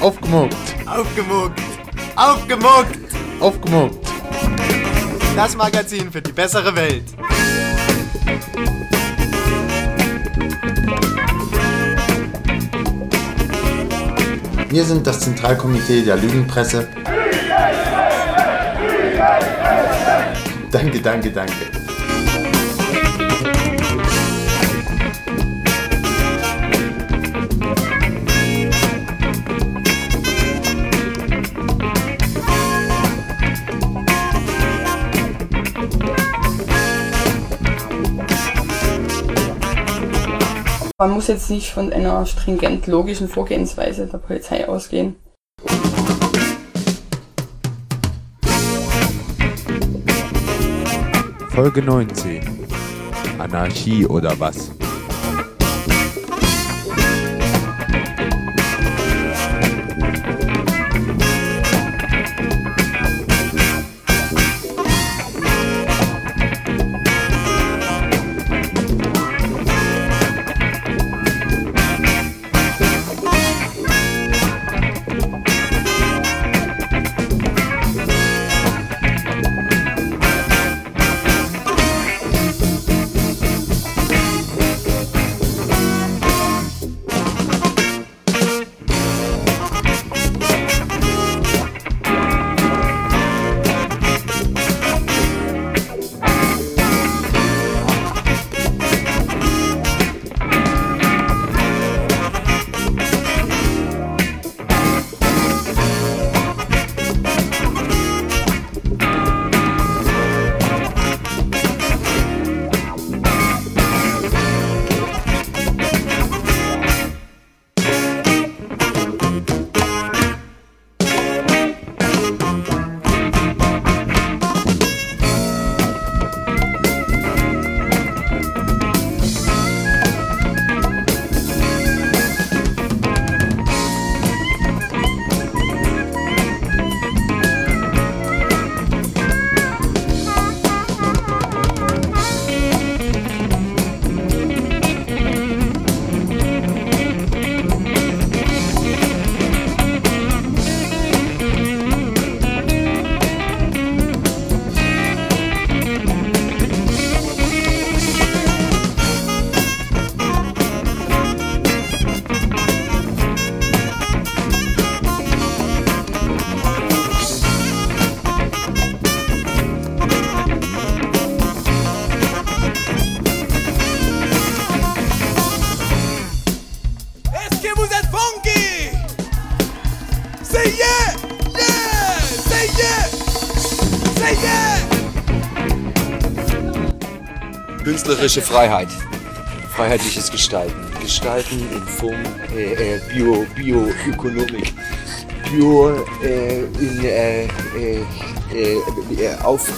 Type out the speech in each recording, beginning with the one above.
Aufgemuckt, Aufgemuckt. Aufgemuckt. aufgemuckt. Das Magazin für die bessere Welt. Wir sind das Zentralkomitee der Lügenpresse. Danke, danke, danke. Man muss jetzt nicht von einer stringent logischen Vorgehensweise der Polizei ausgehen. Folge 19. Anarchie oder was? Künstlerische Freiheit. Freiheitliches Gestalten. Gestalten in Form äh, äh, Bio, Bioökonomik. Bio äh, in äh, äh, äh, äh, auf,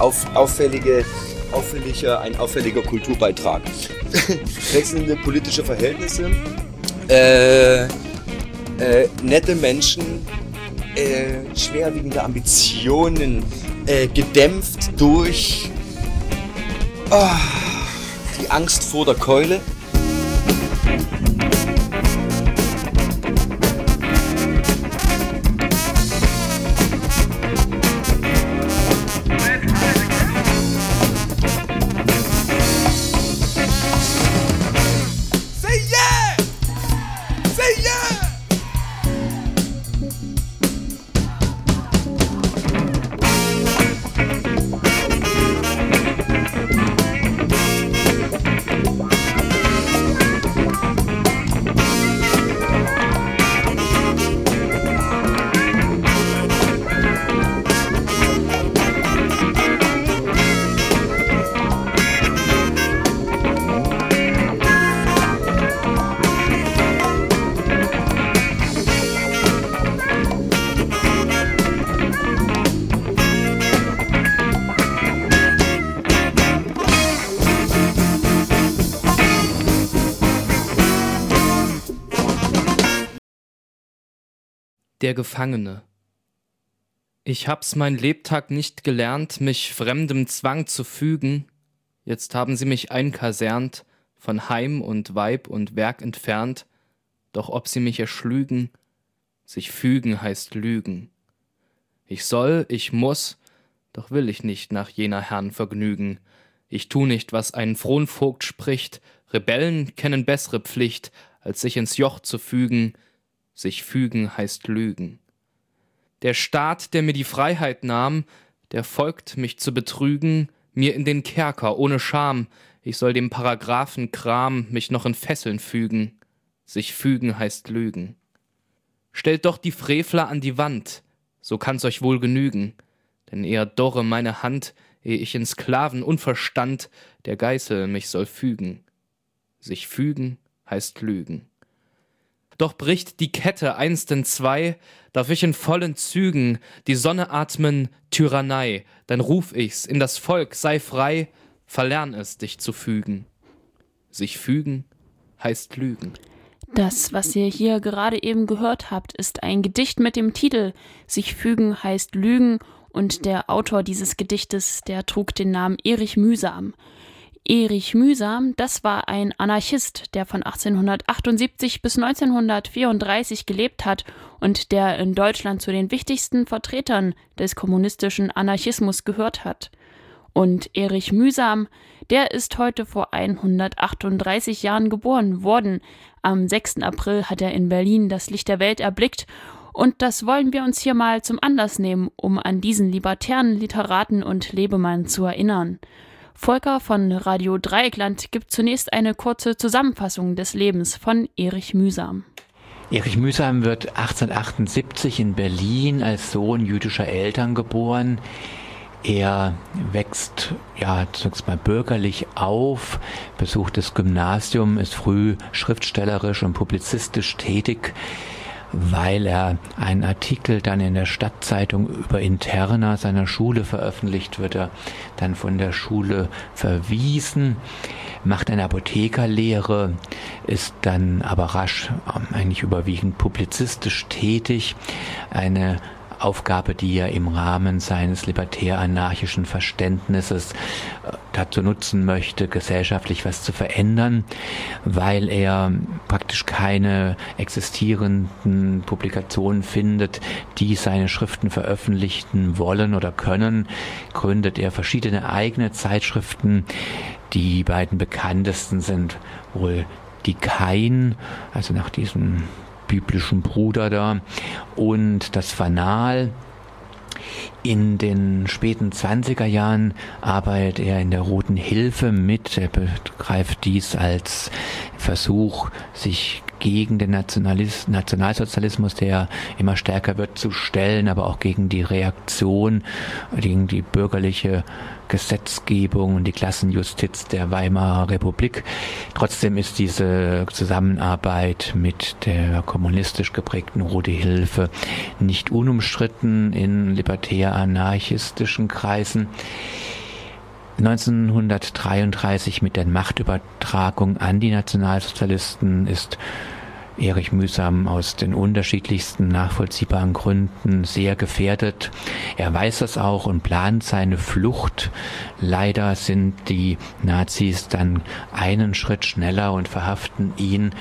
auf, auffällige, auffälliger, ein auffälliger Kulturbeitrag. Wechselnde politische Verhältnisse. Äh, äh, nette Menschen, äh, schwerwiegende Ambitionen, gedämpft durch die Angst vor der Keule. Der Gefangene. Ich hab's mein Lebtag nicht gelernt, mich fremdem Zwang zu fügen. Jetzt haben sie mich einkasernt, von Heim und Weib und Werk entfernt. Doch ob sie mich erschlügen, sich fügen heißt lügen. Ich soll, ich muss, doch will ich nicht nach jener Herrn vergnügen. Ich tu nicht, was ein Fronvogt spricht. Rebellen kennen bessere Pflicht, als sich ins Joch zu fügen sich fügen heißt lügen. Der Staat, der mir die Freiheit nahm, der folgt, mich zu betrügen, mir in den Kerker ohne Scham, ich soll dem Paragraphen Kram mich noch in Fesseln fügen. Sich fügen heißt lügen. Stellt doch die Frevler an die Wand, so kann's euch wohl genügen, denn eher dorre meine Hand, ehe ich in Sklaven Unverstand der Geißel mich soll fügen. Sich fügen heißt lügen. Doch bricht die Kette einst in zwei, darf ich in vollen Zügen die Sonne atmen, Tyrannei, dann ruf ich's in das Volk, sei frei, verlern es, dich zu fügen. Sich fügen heißt lügen. Das, was ihr hier gerade eben gehört habt, ist ein Gedicht mit dem Titel Sich fügen heißt lügen und der Autor dieses Gedichtes, der trug den Namen Erich Mühsam. Erich Mühsam, das war ein Anarchist, der von 1878 bis 1934 gelebt hat und der in Deutschland zu den wichtigsten Vertretern des kommunistischen Anarchismus gehört hat. Und Erich Mühsam, der ist heute vor 138 Jahren geboren worden. Am 6. April hat er in Berlin das Licht der Welt erblickt und das wollen wir uns hier mal zum Anlass nehmen, um an diesen libertären Literaten und Lebemann zu erinnern. Volker von Radio Dreieckland gibt zunächst eine kurze Zusammenfassung des Lebens von Erich Mühsam. Erich Mühsam wird 1878 in Berlin als Sohn jüdischer Eltern geboren. Er wächst ja zunächst mal bürgerlich auf, besucht das Gymnasium, ist früh schriftstellerisch und publizistisch tätig weil er einen Artikel dann in der Stadtzeitung über Interna seiner Schule veröffentlicht, wird er dann von der Schule verwiesen, macht eine Apothekerlehre, ist dann aber rasch ähm, eigentlich überwiegend publizistisch tätig, eine Aufgabe, die er im Rahmen seines libertär-anarchischen Verständnisses äh, dazu nutzen möchte, gesellschaftlich was zu verändern, weil er praktisch keine existierenden Publikationen findet, die seine Schriften veröffentlichen wollen oder können, gründet er verschiedene eigene Zeitschriften. Die beiden bekanntesten sind wohl die Kain, also nach diesem biblischen Bruder da und das Fanal. In den späten 20er Jahren arbeitet er in der Roten Hilfe mit. Er begreift dies als Versuch, sich gegen den Nationalis Nationalsozialismus, der immer stärker wird, zu stellen, aber auch gegen die Reaktion, gegen die bürgerliche Gesetzgebung und die Klassenjustiz der Weimarer Republik. Trotzdem ist diese Zusammenarbeit mit der kommunistisch geprägten Rote Hilfe nicht unumstritten in libertär-anarchistischen Kreisen. 1933 mit der Machtübertragung an die Nationalsozialisten ist Erich Mühsam aus den unterschiedlichsten nachvollziehbaren Gründen sehr gefährdet. Er weiß das auch und plant seine Flucht. Leider sind die Nazis dann einen Schritt schneller und verhaften ihn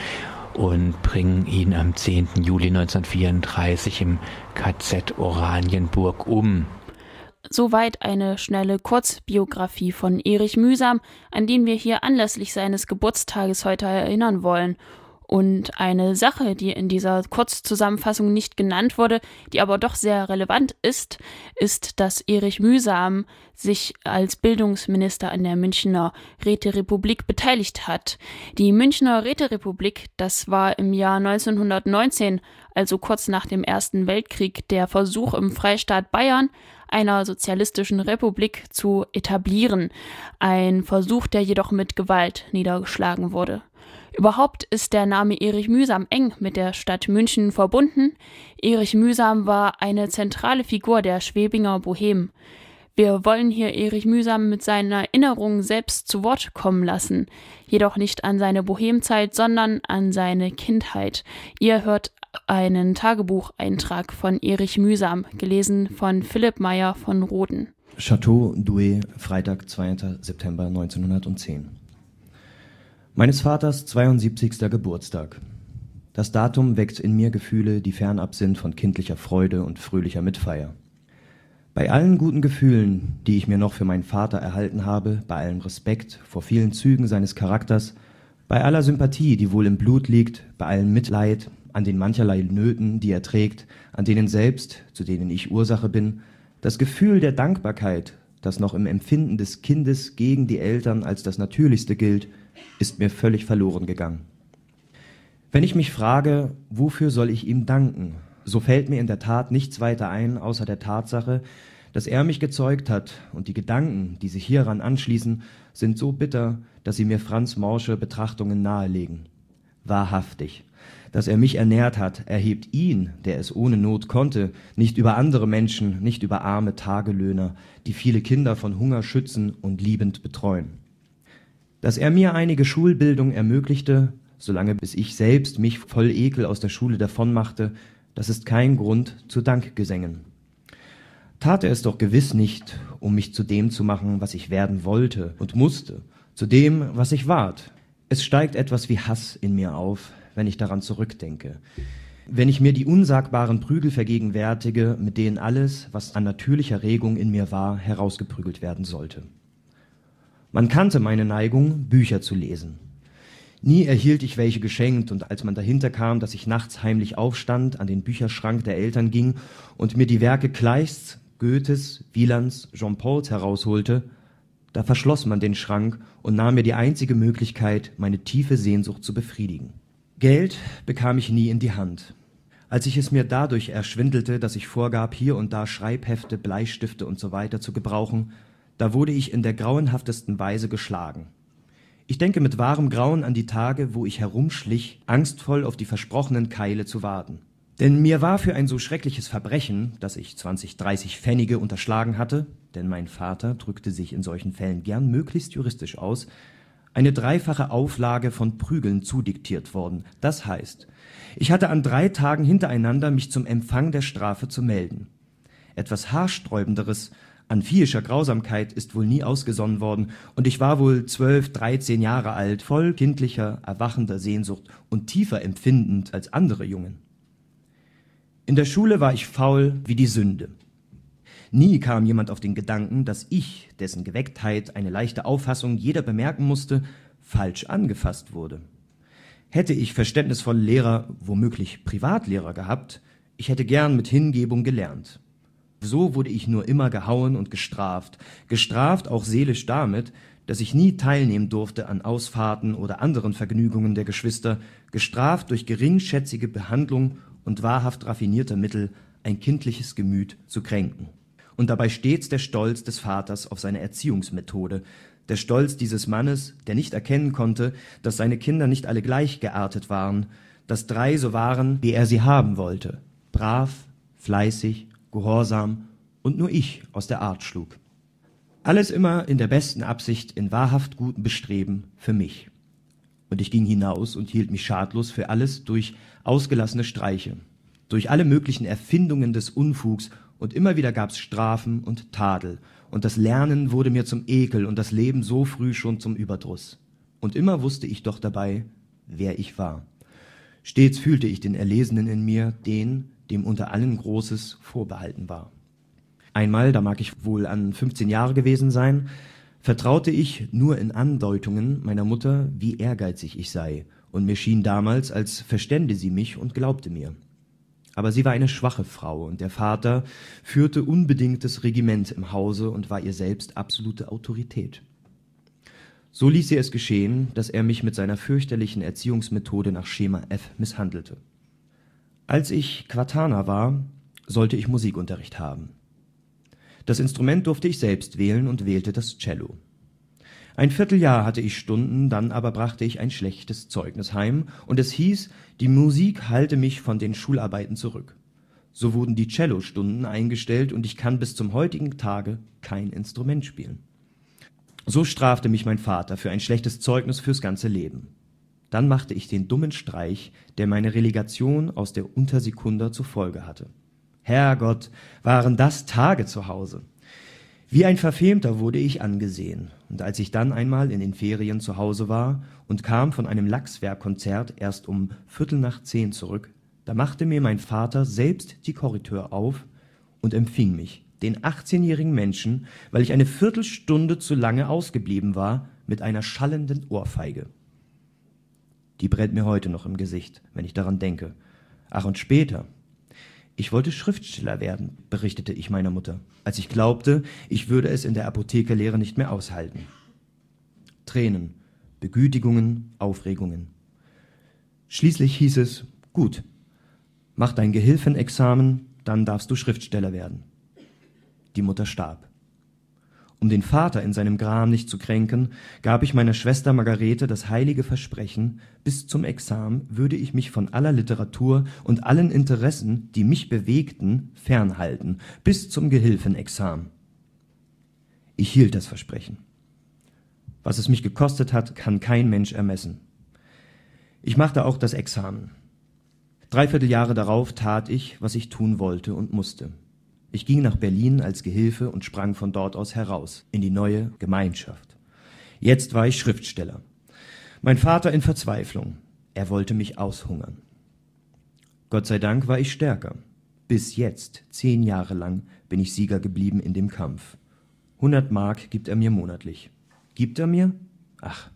und bringen ihn am 10. Juli 1934 im KZ Oranienburg um. Soweit eine schnelle Kurzbiografie von Erich Mühsam, an den wir hier anlässlich seines Geburtstages heute erinnern wollen. Und eine Sache, die in dieser Kurzzusammenfassung nicht genannt wurde, die aber doch sehr relevant ist, ist, dass Erich Mühsam sich als Bildungsminister an der Münchner Räterepublik beteiligt hat. Die Münchner Räterepublik, das war im Jahr 1919, also kurz nach dem Ersten Weltkrieg, der Versuch im Freistaat Bayern, einer sozialistischen Republik zu etablieren. Ein Versuch, der jedoch mit Gewalt niedergeschlagen wurde. Überhaupt ist der Name Erich Mühsam eng mit der Stadt München verbunden. Erich Mühsam war eine zentrale Figur der Schwebinger Bohem. Wir wollen hier Erich Mühsam mit seinen Erinnerungen selbst zu Wort kommen lassen, jedoch nicht an seine Bohemzeit, sondern an seine Kindheit. Ihr hört einen Tagebucheintrag von Erich Mühsam, gelesen von Philipp Meyer von Roden. Chateau Douai, Freitag, 2. September 1910. Meines Vaters 72. Geburtstag. Das Datum weckt in mir Gefühle, die fernab sind von kindlicher Freude und fröhlicher Mitfeier. Bei allen guten Gefühlen, die ich mir noch für meinen Vater erhalten habe, bei allem Respekt vor vielen Zügen seines Charakters, bei aller Sympathie, die wohl im Blut liegt, bei allem Mitleid, an den mancherlei Nöten, die er trägt, an denen selbst, zu denen ich Ursache bin, das Gefühl der Dankbarkeit, das noch im Empfinden des Kindes gegen die Eltern als das Natürlichste gilt, ist mir völlig verloren gegangen. Wenn ich mich frage, wofür soll ich ihm danken, so fällt mir in der Tat nichts weiter ein, außer der Tatsache, dass er mich gezeugt hat, und die Gedanken, die sich hieran anschließen, sind so bitter, dass sie mir Franz Morsche Betrachtungen nahelegen. Wahrhaftig, dass er mich ernährt hat, erhebt ihn, der es ohne Not konnte, nicht über andere Menschen, nicht über arme Tagelöhner, die viele Kinder von Hunger schützen und liebend betreuen. Dass er mir einige Schulbildung ermöglichte, solange bis ich selbst mich voll Ekel aus der Schule davonmachte, das ist kein Grund zu Dankgesängen. Tat er es doch gewiss nicht, um mich zu dem zu machen, was ich werden wollte und musste, zu dem, was ich ward. Es steigt etwas wie Hass in mir auf, wenn ich daran zurückdenke. Wenn ich mir die unsagbaren Prügel vergegenwärtige, mit denen alles, was an natürlicher Regung in mir war, herausgeprügelt werden sollte. Man kannte meine Neigung, Bücher zu lesen. Nie erhielt ich welche geschenkt, und als man dahinter kam, dass ich nachts heimlich aufstand, an den Bücherschrank der Eltern ging und mir die Werke Kleists, Goethes, Wielands, Jean-Pauls herausholte, da verschloss man den Schrank und nahm mir die einzige Möglichkeit, meine tiefe Sehnsucht zu befriedigen. Geld bekam ich nie in die Hand. Als ich es mir dadurch erschwindelte, dass ich vorgab, hier und da Schreibhefte, Bleistifte und so zu gebrauchen, da wurde ich in der grauenhaftesten Weise geschlagen. Ich denke mit wahrem Grauen an die Tage, wo ich herumschlich, angstvoll auf die versprochenen Keile zu warten. Denn mir war für ein so schreckliches Verbrechen, dass ich 20, 30 Pfennige unterschlagen hatte, denn mein Vater drückte sich in solchen Fällen gern möglichst juristisch aus, eine dreifache Auflage von Prügeln zudiktiert worden. Das heißt, ich hatte an drei Tagen hintereinander mich zum Empfang der Strafe zu melden. Etwas haarsträubenderes an viehischer Grausamkeit ist wohl nie ausgesonnen worden, und ich war wohl zwölf, dreizehn Jahre alt, voll kindlicher, erwachender Sehnsucht und tiefer empfindend als andere Jungen. In der Schule war ich faul wie die Sünde. Nie kam jemand auf den Gedanken, dass ich, dessen Gewecktheit eine leichte Auffassung jeder bemerken musste, falsch angefasst wurde. Hätte ich verständnisvolle Lehrer, womöglich Privatlehrer gehabt, ich hätte gern mit Hingebung gelernt. So wurde ich nur immer gehauen und gestraft, gestraft auch seelisch damit, dass ich nie teilnehmen durfte an Ausfahrten oder anderen Vergnügungen der Geschwister, gestraft durch geringschätzige Behandlung und wahrhaft raffinierter Mittel, ein kindliches Gemüt zu kränken. Und dabei stets der Stolz des Vaters auf seine Erziehungsmethode, der Stolz dieses Mannes, der nicht erkennen konnte, dass seine Kinder nicht alle gleich geartet waren, dass drei so waren, wie er sie haben wollte, brav, fleißig Gehorsam und nur ich aus der Art schlug. Alles immer in der besten Absicht, in wahrhaft gutem Bestreben für mich. Und ich ging hinaus und hielt mich schadlos für alles durch ausgelassene Streiche, durch alle möglichen Erfindungen des Unfugs, und immer wieder gab's Strafen und Tadel, und das Lernen wurde mir zum Ekel und das Leben so früh schon zum Überdruss. Und immer wusste ich doch dabei, wer ich war. Stets fühlte ich den Erlesenen in mir, den, dem unter allen Großes vorbehalten war. Einmal, da mag ich wohl an 15 Jahre gewesen sein, vertraute ich nur in Andeutungen meiner Mutter, wie ehrgeizig ich sei, und mir schien damals, als verstände sie mich und glaubte mir. Aber sie war eine schwache Frau, und der Vater führte unbedingtes Regiment im Hause und war ihr selbst absolute Autorität. So ließ sie es geschehen, dass er mich mit seiner fürchterlichen Erziehungsmethode nach Schema F misshandelte. Als ich Quatana war, sollte ich Musikunterricht haben. Das Instrument durfte ich selbst wählen und wählte das Cello. Ein Vierteljahr hatte ich Stunden, dann aber brachte ich ein schlechtes Zeugnis heim, und es hieß, die Musik halte mich von den Schularbeiten zurück. So wurden die Cellostunden eingestellt, und ich kann bis zum heutigen Tage kein Instrument spielen. So strafte mich mein Vater für ein schlechtes Zeugnis fürs ganze Leben. Dann machte ich den dummen Streich, der meine Relegation aus der Untersekunda zur Folge hatte. Herrgott, waren das Tage zu Hause. Wie ein Verfemter wurde ich angesehen, und als ich dann einmal in den Ferien zu Hause war und kam von einem Lachswerkkonzert erst um Viertel nach zehn zurück, da machte mir mein Vater selbst die Korridor auf und empfing mich, den 18-jährigen Menschen, weil ich eine Viertelstunde zu lange ausgeblieben war, mit einer schallenden Ohrfeige. Die brennt mir heute noch im Gesicht, wenn ich daran denke. Ach, und später. Ich wollte Schriftsteller werden, berichtete ich meiner Mutter, als ich glaubte, ich würde es in der Apothekerlehre nicht mehr aushalten. Tränen, Begütigungen, Aufregungen. Schließlich hieß es, gut, mach dein Gehilfenexamen, dann darfst du Schriftsteller werden. Die Mutter starb. Um den Vater in seinem Gram nicht zu kränken, gab ich meiner Schwester Margarete das heilige Versprechen, bis zum Examen würde ich mich von aller Literatur und allen Interessen, die mich bewegten, fernhalten, bis zum Gehilfenexamen. Ich hielt das Versprechen. Was es mich gekostet hat, kann kein Mensch ermessen. Ich machte auch das Examen. Dreiviertel Jahre darauf tat ich, was ich tun wollte und musste. Ich ging nach Berlin als Gehilfe und sprang von dort aus heraus in die neue Gemeinschaft. Jetzt war ich Schriftsteller. Mein Vater in Verzweiflung. Er wollte mich aushungern. Gott sei Dank war ich stärker. Bis jetzt, zehn Jahre lang, bin ich Sieger geblieben in dem Kampf. 100 Mark gibt er mir monatlich. Gibt er mir? Ach,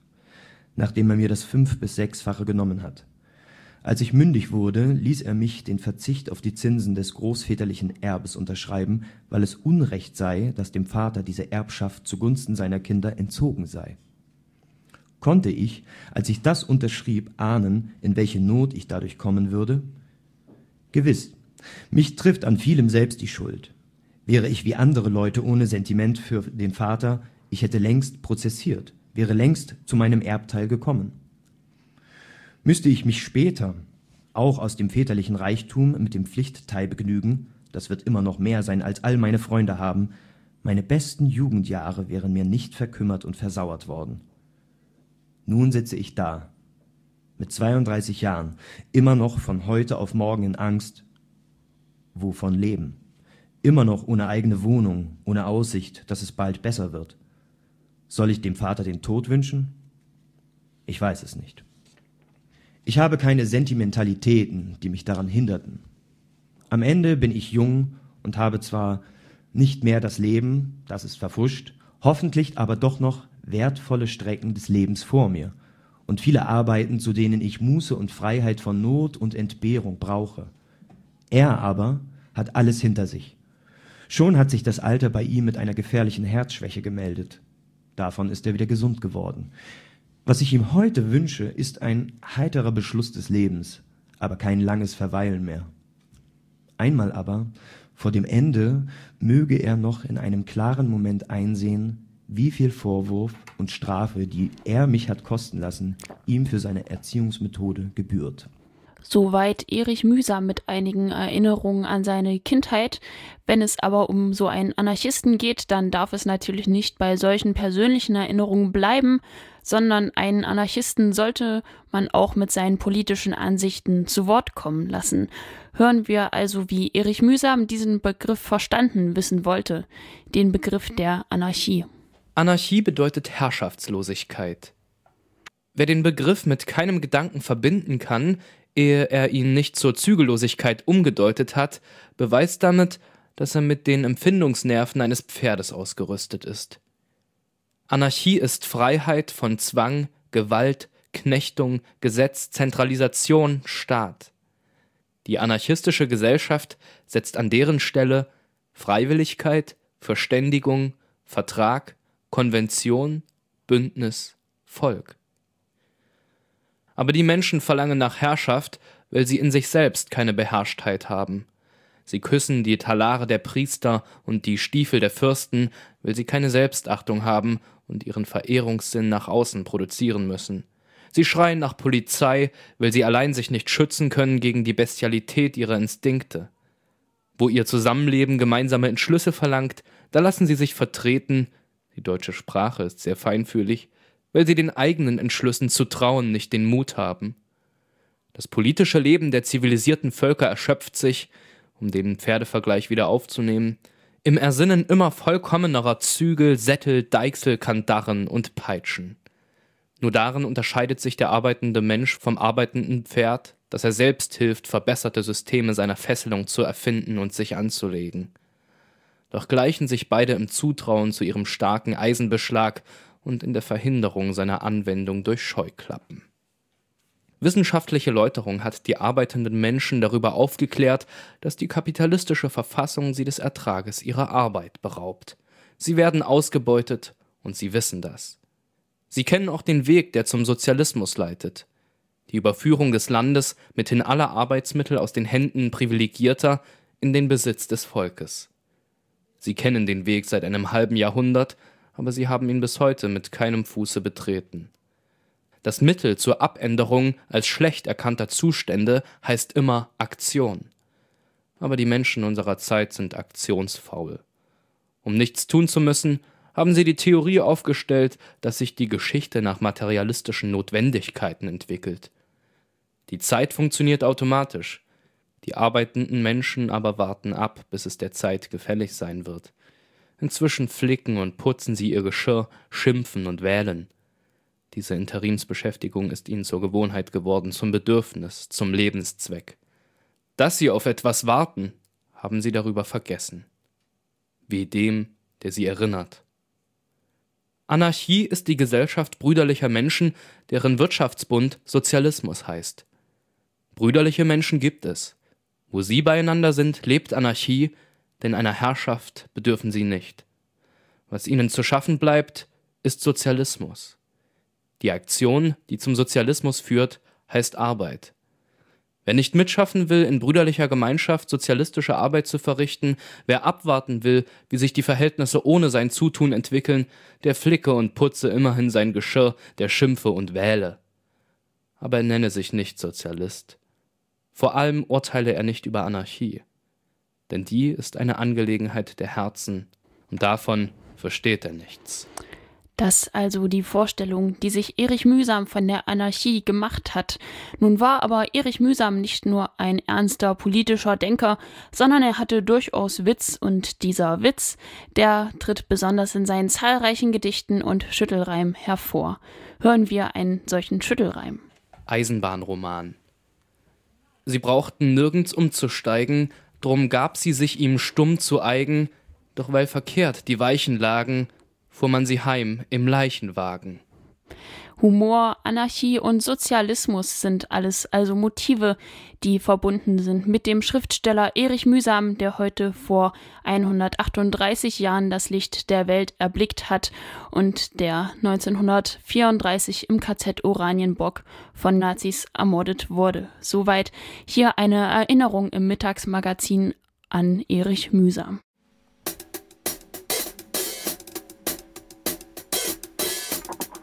nachdem er mir das fünf- bis sechsfache genommen hat. Als ich mündig wurde, ließ er mich den Verzicht auf die Zinsen des großväterlichen Erbes unterschreiben, weil es Unrecht sei, dass dem Vater diese Erbschaft zugunsten seiner Kinder entzogen sei. Konnte ich, als ich das unterschrieb, ahnen, in welche Not ich dadurch kommen würde? Gewiss, mich trifft an vielem selbst die Schuld. Wäre ich wie andere Leute ohne Sentiment für den Vater, ich hätte längst prozessiert, wäre längst zu meinem Erbteil gekommen. Müsste ich mich später auch aus dem väterlichen Reichtum mit dem Pflichtteil begnügen, das wird immer noch mehr sein, als all meine Freunde haben, meine besten Jugendjahre wären mir nicht verkümmert und versauert worden. Nun sitze ich da, mit 32 Jahren, immer noch von heute auf morgen in Angst. Wovon leben? Immer noch ohne eigene Wohnung, ohne Aussicht, dass es bald besser wird. Soll ich dem Vater den Tod wünschen? Ich weiß es nicht. Ich habe keine Sentimentalitäten, die mich daran hinderten. Am Ende bin ich jung und habe zwar nicht mehr das Leben, das ist verfuscht, hoffentlich aber doch noch wertvolle Strecken des Lebens vor mir und viele Arbeiten, zu denen ich Muße und Freiheit von Not und Entbehrung brauche. Er aber hat alles hinter sich. Schon hat sich das Alter bei ihm mit einer gefährlichen Herzschwäche gemeldet. Davon ist er wieder gesund geworden. Was ich ihm heute wünsche, ist ein heiterer Beschluss des Lebens, aber kein langes Verweilen mehr. Einmal aber, vor dem Ende, möge er noch in einem klaren Moment einsehen, wie viel Vorwurf und Strafe, die er mich hat kosten lassen, ihm für seine Erziehungsmethode gebührt. Soweit Erich Mühsam mit einigen Erinnerungen an seine Kindheit. Wenn es aber um so einen Anarchisten geht, dann darf es natürlich nicht bei solchen persönlichen Erinnerungen bleiben, sondern einen Anarchisten sollte man auch mit seinen politischen Ansichten zu Wort kommen lassen. Hören wir also, wie Erich Mühsam diesen Begriff verstanden wissen wollte, den Begriff der Anarchie. Anarchie bedeutet Herrschaftslosigkeit. Wer den Begriff mit keinem Gedanken verbinden kann, ehe er ihn nicht zur Zügellosigkeit umgedeutet hat, beweist damit, dass er mit den Empfindungsnerven eines Pferdes ausgerüstet ist. Anarchie ist Freiheit von Zwang, Gewalt, Knechtung, Gesetz, Zentralisation, Staat. Die anarchistische Gesellschaft setzt an deren Stelle Freiwilligkeit, Verständigung, Vertrag, Konvention, Bündnis, Volk. Aber die Menschen verlangen nach Herrschaft, weil sie in sich selbst keine Beherrschtheit haben. Sie küssen die Talare der Priester und die Stiefel der Fürsten, weil sie keine Selbstachtung haben und ihren Verehrungssinn nach außen produzieren müssen. Sie schreien nach Polizei, weil sie allein sich nicht schützen können gegen die Bestialität ihrer Instinkte. Wo ihr Zusammenleben gemeinsame Entschlüsse verlangt, da lassen sie sich vertreten, die deutsche Sprache ist sehr feinfühlig, weil sie den eigenen Entschlüssen zu trauen nicht den Mut haben. Das politische Leben der zivilisierten Völker erschöpft sich, um den Pferdevergleich wieder aufzunehmen, im Ersinnen immer vollkommenerer Zügel, Sättel, Deichsel, Kandaren und Peitschen. Nur darin unterscheidet sich der arbeitende Mensch vom arbeitenden Pferd, dass er selbst hilft, verbesserte Systeme seiner Fesselung zu erfinden und sich anzulegen. Doch gleichen sich beide im Zutrauen zu ihrem starken Eisenbeschlag und in der Verhinderung seiner Anwendung durch Scheuklappen. Wissenschaftliche Läuterung hat die arbeitenden Menschen darüber aufgeklärt, dass die kapitalistische Verfassung sie des Ertrages ihrer Arbeit beraubt. Sie werden ausgebeutet und sie wissen das. Sie kennen auch den Weg, der zum Sozialismus leitet. Die Überführung des Landes mithin aller Arbeitsmittel aus den Händen Privilegierter in den Besitz des Volkes. Sie kennen den Weg seit einem halben Jahrhundert, aber sie haben ihn bis heute mit keinem Fuße betreten. Das Mittel zur Abänderung als schlecht erkannter Zustände heißt immer Aktion. Aber die Menschen unserer Zeit sind aktionsfaul. Um nichts tun zu müssen, haben sie die Theorie aufgestellt, dass sich die Geschichte nach materialistischen Notwendigkeiten entwickelt. Die Zeit funktioniert automatisch, die arbeitenden Menschen aber warten ab, bis es der Zeit gefällig sein wird. Inzwischen flicken und putzen sie ihr Geschirr, schimpfen und wählen. Diese Interimsbeschäftigung ist ihnen zur Gewohnheit geworden, zum Bedürfnis, zum Lebenszweck. Dass sie auf etwas warten, haben sie darüber vergessen. Wie dem, der sie erinnert. Anarchie ist die Gesellschaft brüderlicher Menschen, deren Wirtschaftsbund Sozialismus heißt. Brüderliche Menschen gibt es. Wo sie beieinander sind, lebt Anarchie, denn einer Herrschaft bedürfen sie nicht. Was ihnen zu schaffen bleibt, ist Sozialismus. Die Aktion, die zum Sozialismus führt, heißt Arbeit. Wer nicht mitschaffen will, in brüderlicher Gemeinschaft sozialistische Arbeit zu verrichten, wer abwarten will, wie sich die Verhältnisse ohne sein Zutun entwickeln, der flicke und putze immerhin sein Geschirr, der schimpfe und wähle. Aber er nenne sich nicht Sozialist. Vor allem urteile er nicht über Anarchie, denn die ist eine Angelegenheit der Herzen, und davon versteht er nichts. Das also die Vorstellung, die sich Erich Mühsam von der Anarchie gemacht hat. Nun war aber Erich Mühsam nicht nur ein ernster politischer Denker, sondern er hatte durchaus Witz und dieser Witz, der tritt besonders in seinen zahlreichen Gedichten und Schüttelreim hervor. Hören wir einen solchen Schüttelreim. Eisenbahnroman. Sie brauchten nirgends umzusteigen, drum gab sie sich ihm stumm zu eigen, doch weil verkehrt die Weichen lagen, fuhr man sie heim im Leichenwagen. Humor, Anarchie und Sozialismus sind alles also Motive, die verbunden sind mit dem Schriftsteller Erich Mühsam, der heute vor 138 Jahren das Licht der Welt erblickt hat und der 1934 im KZ Oranienburg von Nazis ermordet wurde. Soweit hier eine Erinnerung im Mittagsmagazin an Erich Mühsam.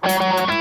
Música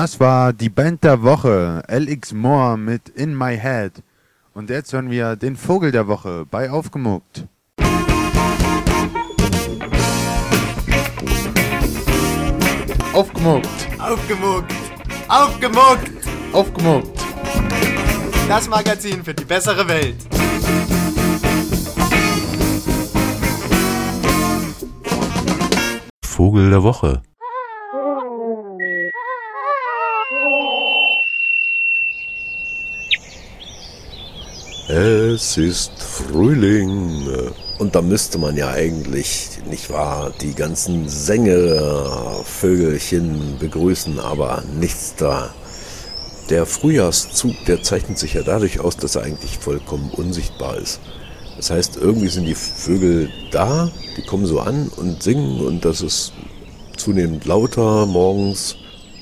Das war die Band der Woche, LX Moore mit In My Head. Und jetzt hören wir den Vogel der Woche bei Aufgemuckt. Aufgemuckt. Aufgemuckt. Aufgemuckt. Aufgemuckt. Das Magazin für die bessere Welt. Vogel der Woche. Es ist Frühling. Und da müsste man ja eigentlich, nicht wahr, die ganzen Sängervögelchen begrüßen, aber nichts da. Der Frühjahrszug, der zeichnet sich ja dadurch aus, dass er eigentlich vollkommen unsichtbar ist. Das heißt, irgendwie sind die Vögel da, die kommen so an und singen und das ist zunehmend lauter morgens,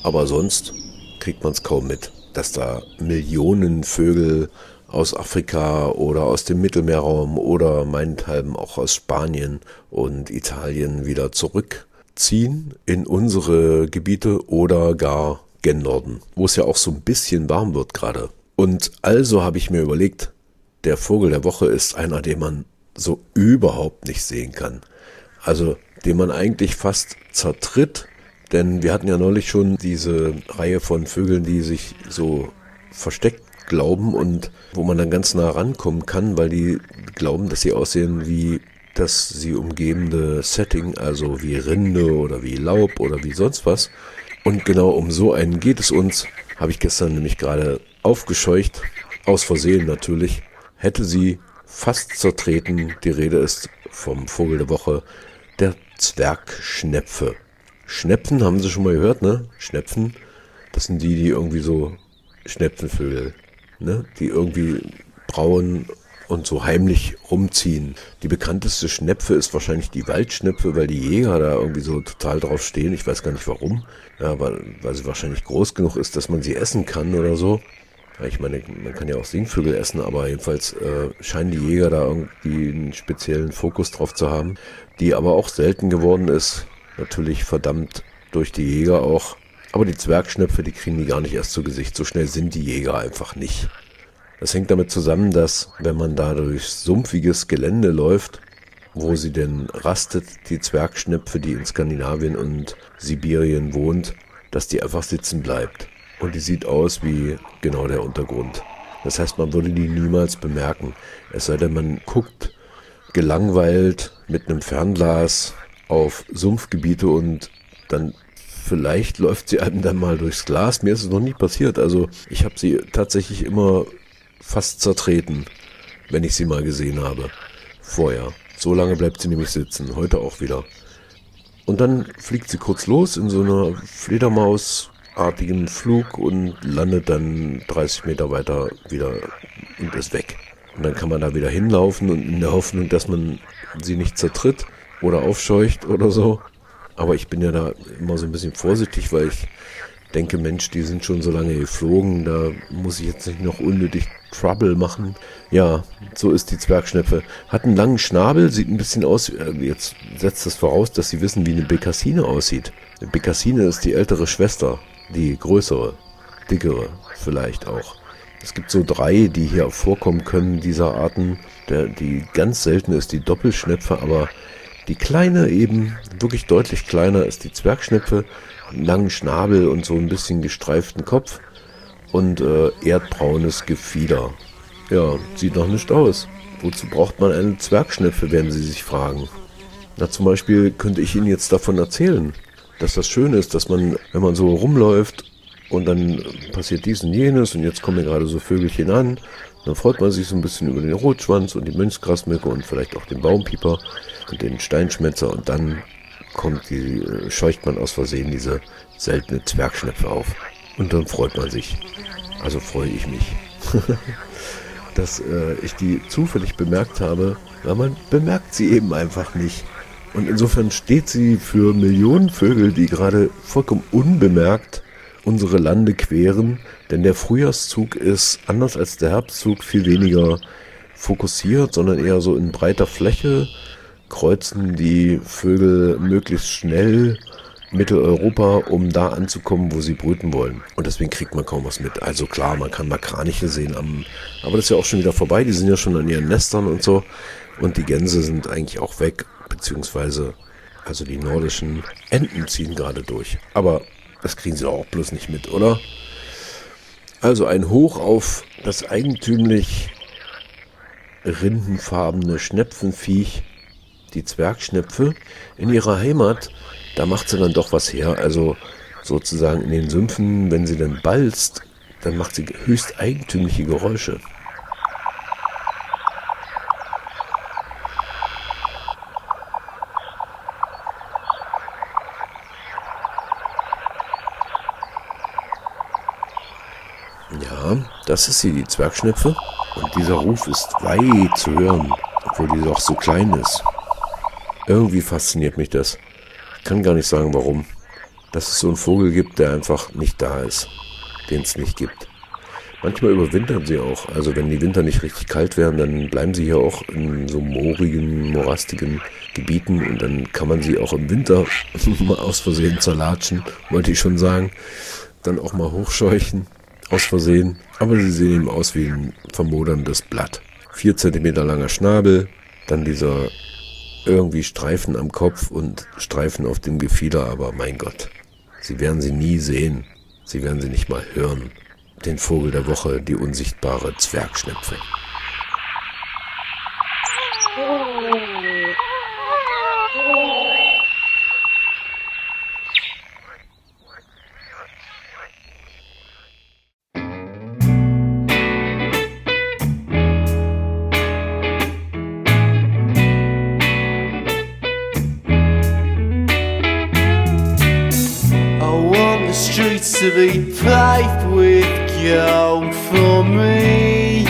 aber sonst kriegt man es kaum mit, dass da Millionen Vögel aus Afrika oder aus dem Mittelmeerraum oder meinethalben auch aus Spanien und Italien wieder zurückziehen in unsere Gebiete oder gar gen Norden, wo es ja auch so ein bisschen warm wird gerade. Und also habe ich mir überlegt, der Vogel der Woche ist einer, den man so überhaupt nicht sehen kann. Also den man eigentlich fast zertritt, denn wir hatten ja neulich schon diese Reihe von Vögeln, die sich so versteckt glauben und wo man dann ganz nah rankommen kann, weil die glauben, dass sie aussehen wie das sie umgebende Setting, also wie Rinde oder wie Laub oder wie sonst was. Und genau um so einen geht es uns, habe ich gestern nämlich gerade aufgescheucht, aus Versehen natürlich, hätte sie fast zertreten. Die Rede ist vom Vogel der Woche, der Zwergschnepfe. Schnepfen haben Sie schon mal gehört, ne? Schnepfen, das sind die, die irgendwie so Schnepfenvögel ne, die irgendwie brauen und so heimlich rumziehen. Die bekannteste Schnepfe ist wahrscheinlich die Waldschnepfe, weil die Jäger da irgendwie so total drauf stehen. Ich weiß gar nicht warum. Ja, weil, weil sie wahrscheinlich groß genug ist, dass man sie essen kann oder so. Ich meine, man kann ja auch Singvögel essen, aber jedenfalls äh, scheinen die Jäger da irgendwie einen speziellen Fokus drauf zu haben, die aber auch selten geworden ist. Natürlich verdammt durch die Jäger auch. Aber die Zwergschnepfe, die kriegen die gar nicht erst zu Gesicht. So schnell sind die Jäger einfach nicht. Das hängt damit zusammen, dass wenn man da durch sumpfiges Gelände läuft, wo sie denn rastet, die Zwergschnepfe, die in Skandinavien und Sibirien wohnt, dass die einfach sitzen bleibt. Und die sieht aus wie genau der Untergrund. Das heißt, man würde die niemals bemerken. Es sei denn, man guckt gelangweilt mit einem Fernglas auf Sumpfgebiete und dann vielleicht läuft sie einem dann mal durchs Glas. Mir ist es noch nie passiert. Also ich habe sie tatsächlich immer fast zertreten, wenn ich sie mal gesehen habe. Vorher. So lange bleibt sie nämlich sitzen. Heute auch wieder. Und dann fliegt sie kurz los in so einer Fledermausartigen Flug und landet dann 30 Meter weiter wieder und ist weg. Und dann kann man da wieder hinlaufen und in der Hoffnung, dass man sie nicht zertritt oder aufscheucht oder so, aber ich bin ja da immer so ein bisschen vorsichtig, weil ich denke, Mensch, die sind schon so lange geflogen, da muss ich jetzt nicht noch unnötig Trouble machen. Ja, so ist die Zwergschnepfe. Hat einen langen Schnabel, sieht ein bisschen aus, äh, jetzt setzt das voraus, dass sie wissen, wie eine Bekassine aussieht. Eine Bekassine ist die ältere Schwester, die größere, dickere vielleicht auch. Es gibt so drei, die hier vorkommen können, dieser Arten. Der, die ganz selten ist die Doppelschnepfe, aber die kleine eben, wirklich deutlich kleiner ist die Zwergschnepfe, langen Schnabel und so ein bisschen gestreiften Kopf und äh, erdbraunes Gefieder. Ja, sieht noch nicht aus. Wozu braucht man eine Zwergschnepfe, werden Sie sich fragen. Na, zum Beispiel könnte ich Ihnen jetzt davon erzählen, dass das Schöne ist, dass man, wenn man so rumläuft und dann passiert dies und jenes und jetzt kommen ja gerade so Vögelchen an, dann freut man sich so ein bisschen über den Rotschwanz und die Münzgrasmücke und vielleicht auch den Baumpieper den Steinschmetzer und dann kommt die, äh, scheucht man aus Versehen diese seltene Zwergschnepfe auf. Und dann freut man sich. Also freue ich mich. dass äh, ich die zufällig bemerkt habe, weil man bemerkt sie eben einfach nicht. Und insofern steht sie für Millionen Vögel, die gerade vollkommen unbemerkt unsere Lande queren, denn der Frühjahrszug ist anders als der Herbstzug viel weniger fokussiert, sondern eher so in breiter Fläche kreuzen die Vögel möglichst schnell Mitteleuropa, um da anzukommen, wo sie brüten wollen. Und deswegen kriegt man kaum was mit. Also klar, man kann mal Kraniche sehen, am, aber das ist ja auch schon wieder vorbei. Die sind ja schon an ihren Nestern und so. Und die Gänse sind eigentlich auch weg, beziehungsweise also die nordischen Enten ziehen gerade durch. Aber das kriegen sie auch bloß nicht mit, oder? Also ein Hoch auf das eigentümlich rindenfarbene Schnepfenviech, die Zwergschnepfe, in ihrer Heimat, da macht sie dann doch was her. Also sozusagen in den Sümpfen, wenn sie dann balzt, dann macht sie höchst eigentümliche Geräusche. Ja, das ist sie, die Zwergschnepfe. Und dieser Ruf ist weit zu hören, obwohl die doch so klein ist. Irgendwie fasziniert mich das. Ich kann gar nicht sagen, warum. Dass es so einen Vogel gibt, der einfach nicht da ist. Den es nicht gibt. Manchmal überwintern sie auch. Also wenn die Winter nicht richtig kalt werden, dann bleiben sie hier auch in so moorigen, morastigen Gebieten und dann kann man sie auch im Winter mal aus Versehen zerlatschen, wollte ich schon sagen. Dann auch mal hochscheuchen aus Versehen, aber sie sehen eben aus wie ein vermoderndes Blatt. Vier Zentimeter langer Schnabel, dann dieser irgendwie Streifen am Kopf und Streifen auf dem Gefieder, aber mein Gott, sie werden sie nie sehen, sie werden sie nicht mal hören. Den Vogel der Woche, die unsichtbare Zwergschnepfe. Paved with gold for me.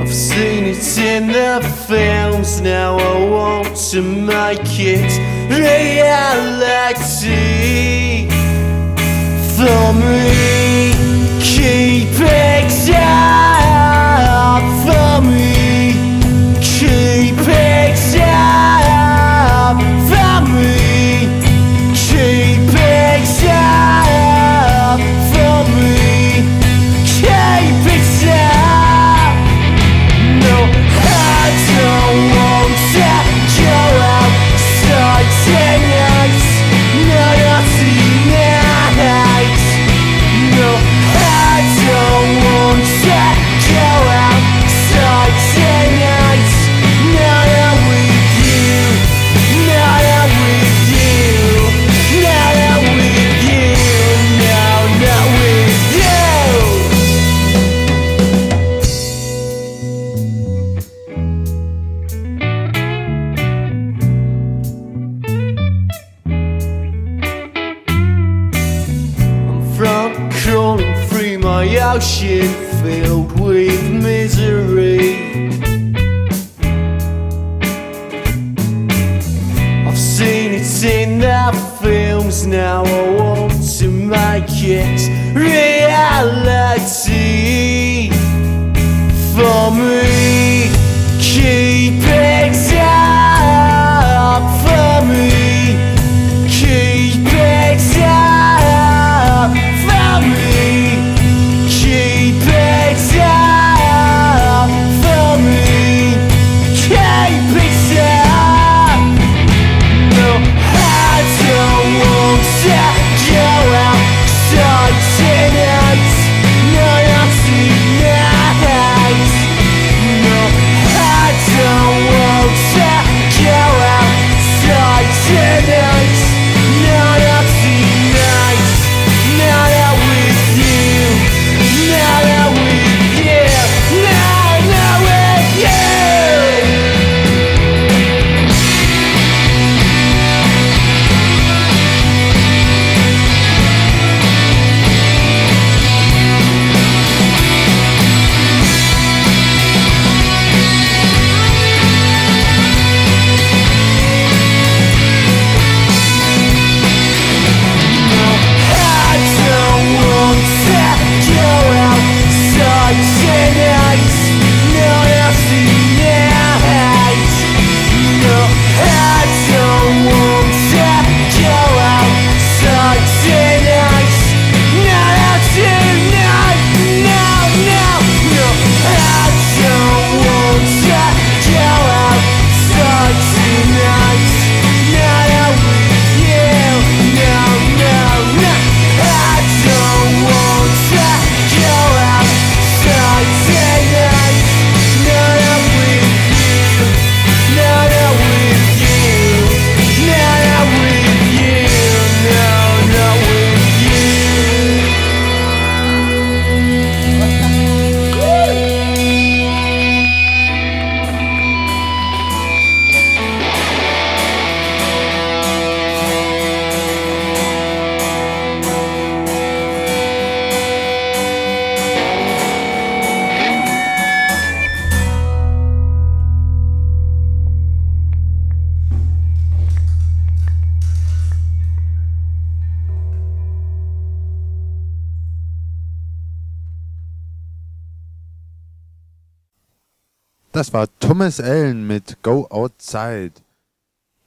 I've seen it in the films, now I want to make it Thomas Allen mit Go Outside.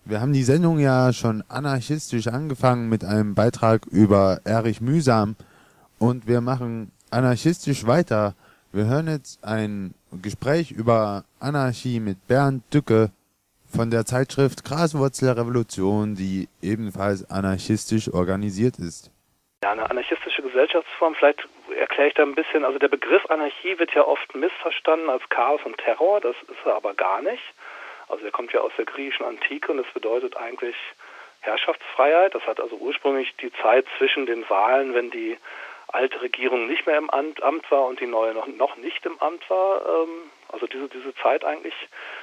Wir haben die Sendung ja schon anarchistisch angefangen mit einem Beitrag über Erich Mühsam und wir machen anarchistisch weiter. Wir hören jetzt ein Gespräch über Anarchie mit Bernd Dücke von der Zeitschrift Graswurzel Revolution, die ebenfalls anarchistisch organisiert ist. Ja, eine anarchistische Gesellschaftsform, vielleicht erkläre ich da ein bisschen, also der Begriff Anarchie wird ja oft missverstanden als Chaos und Terror, das ist er aber gar nicht. Also er kommt ja aus der griechischen Antike und das bedeutet eigentlich Herrschaftsfreiheit. Das hat also ursprünglich die Zeit zwischen den Wahlen, wenn die alte Regierung nicht mehr im Amt, Amt war und die neue noch, noch nicht im Amt war. Ähm, also diese, diese Zeit eigentlich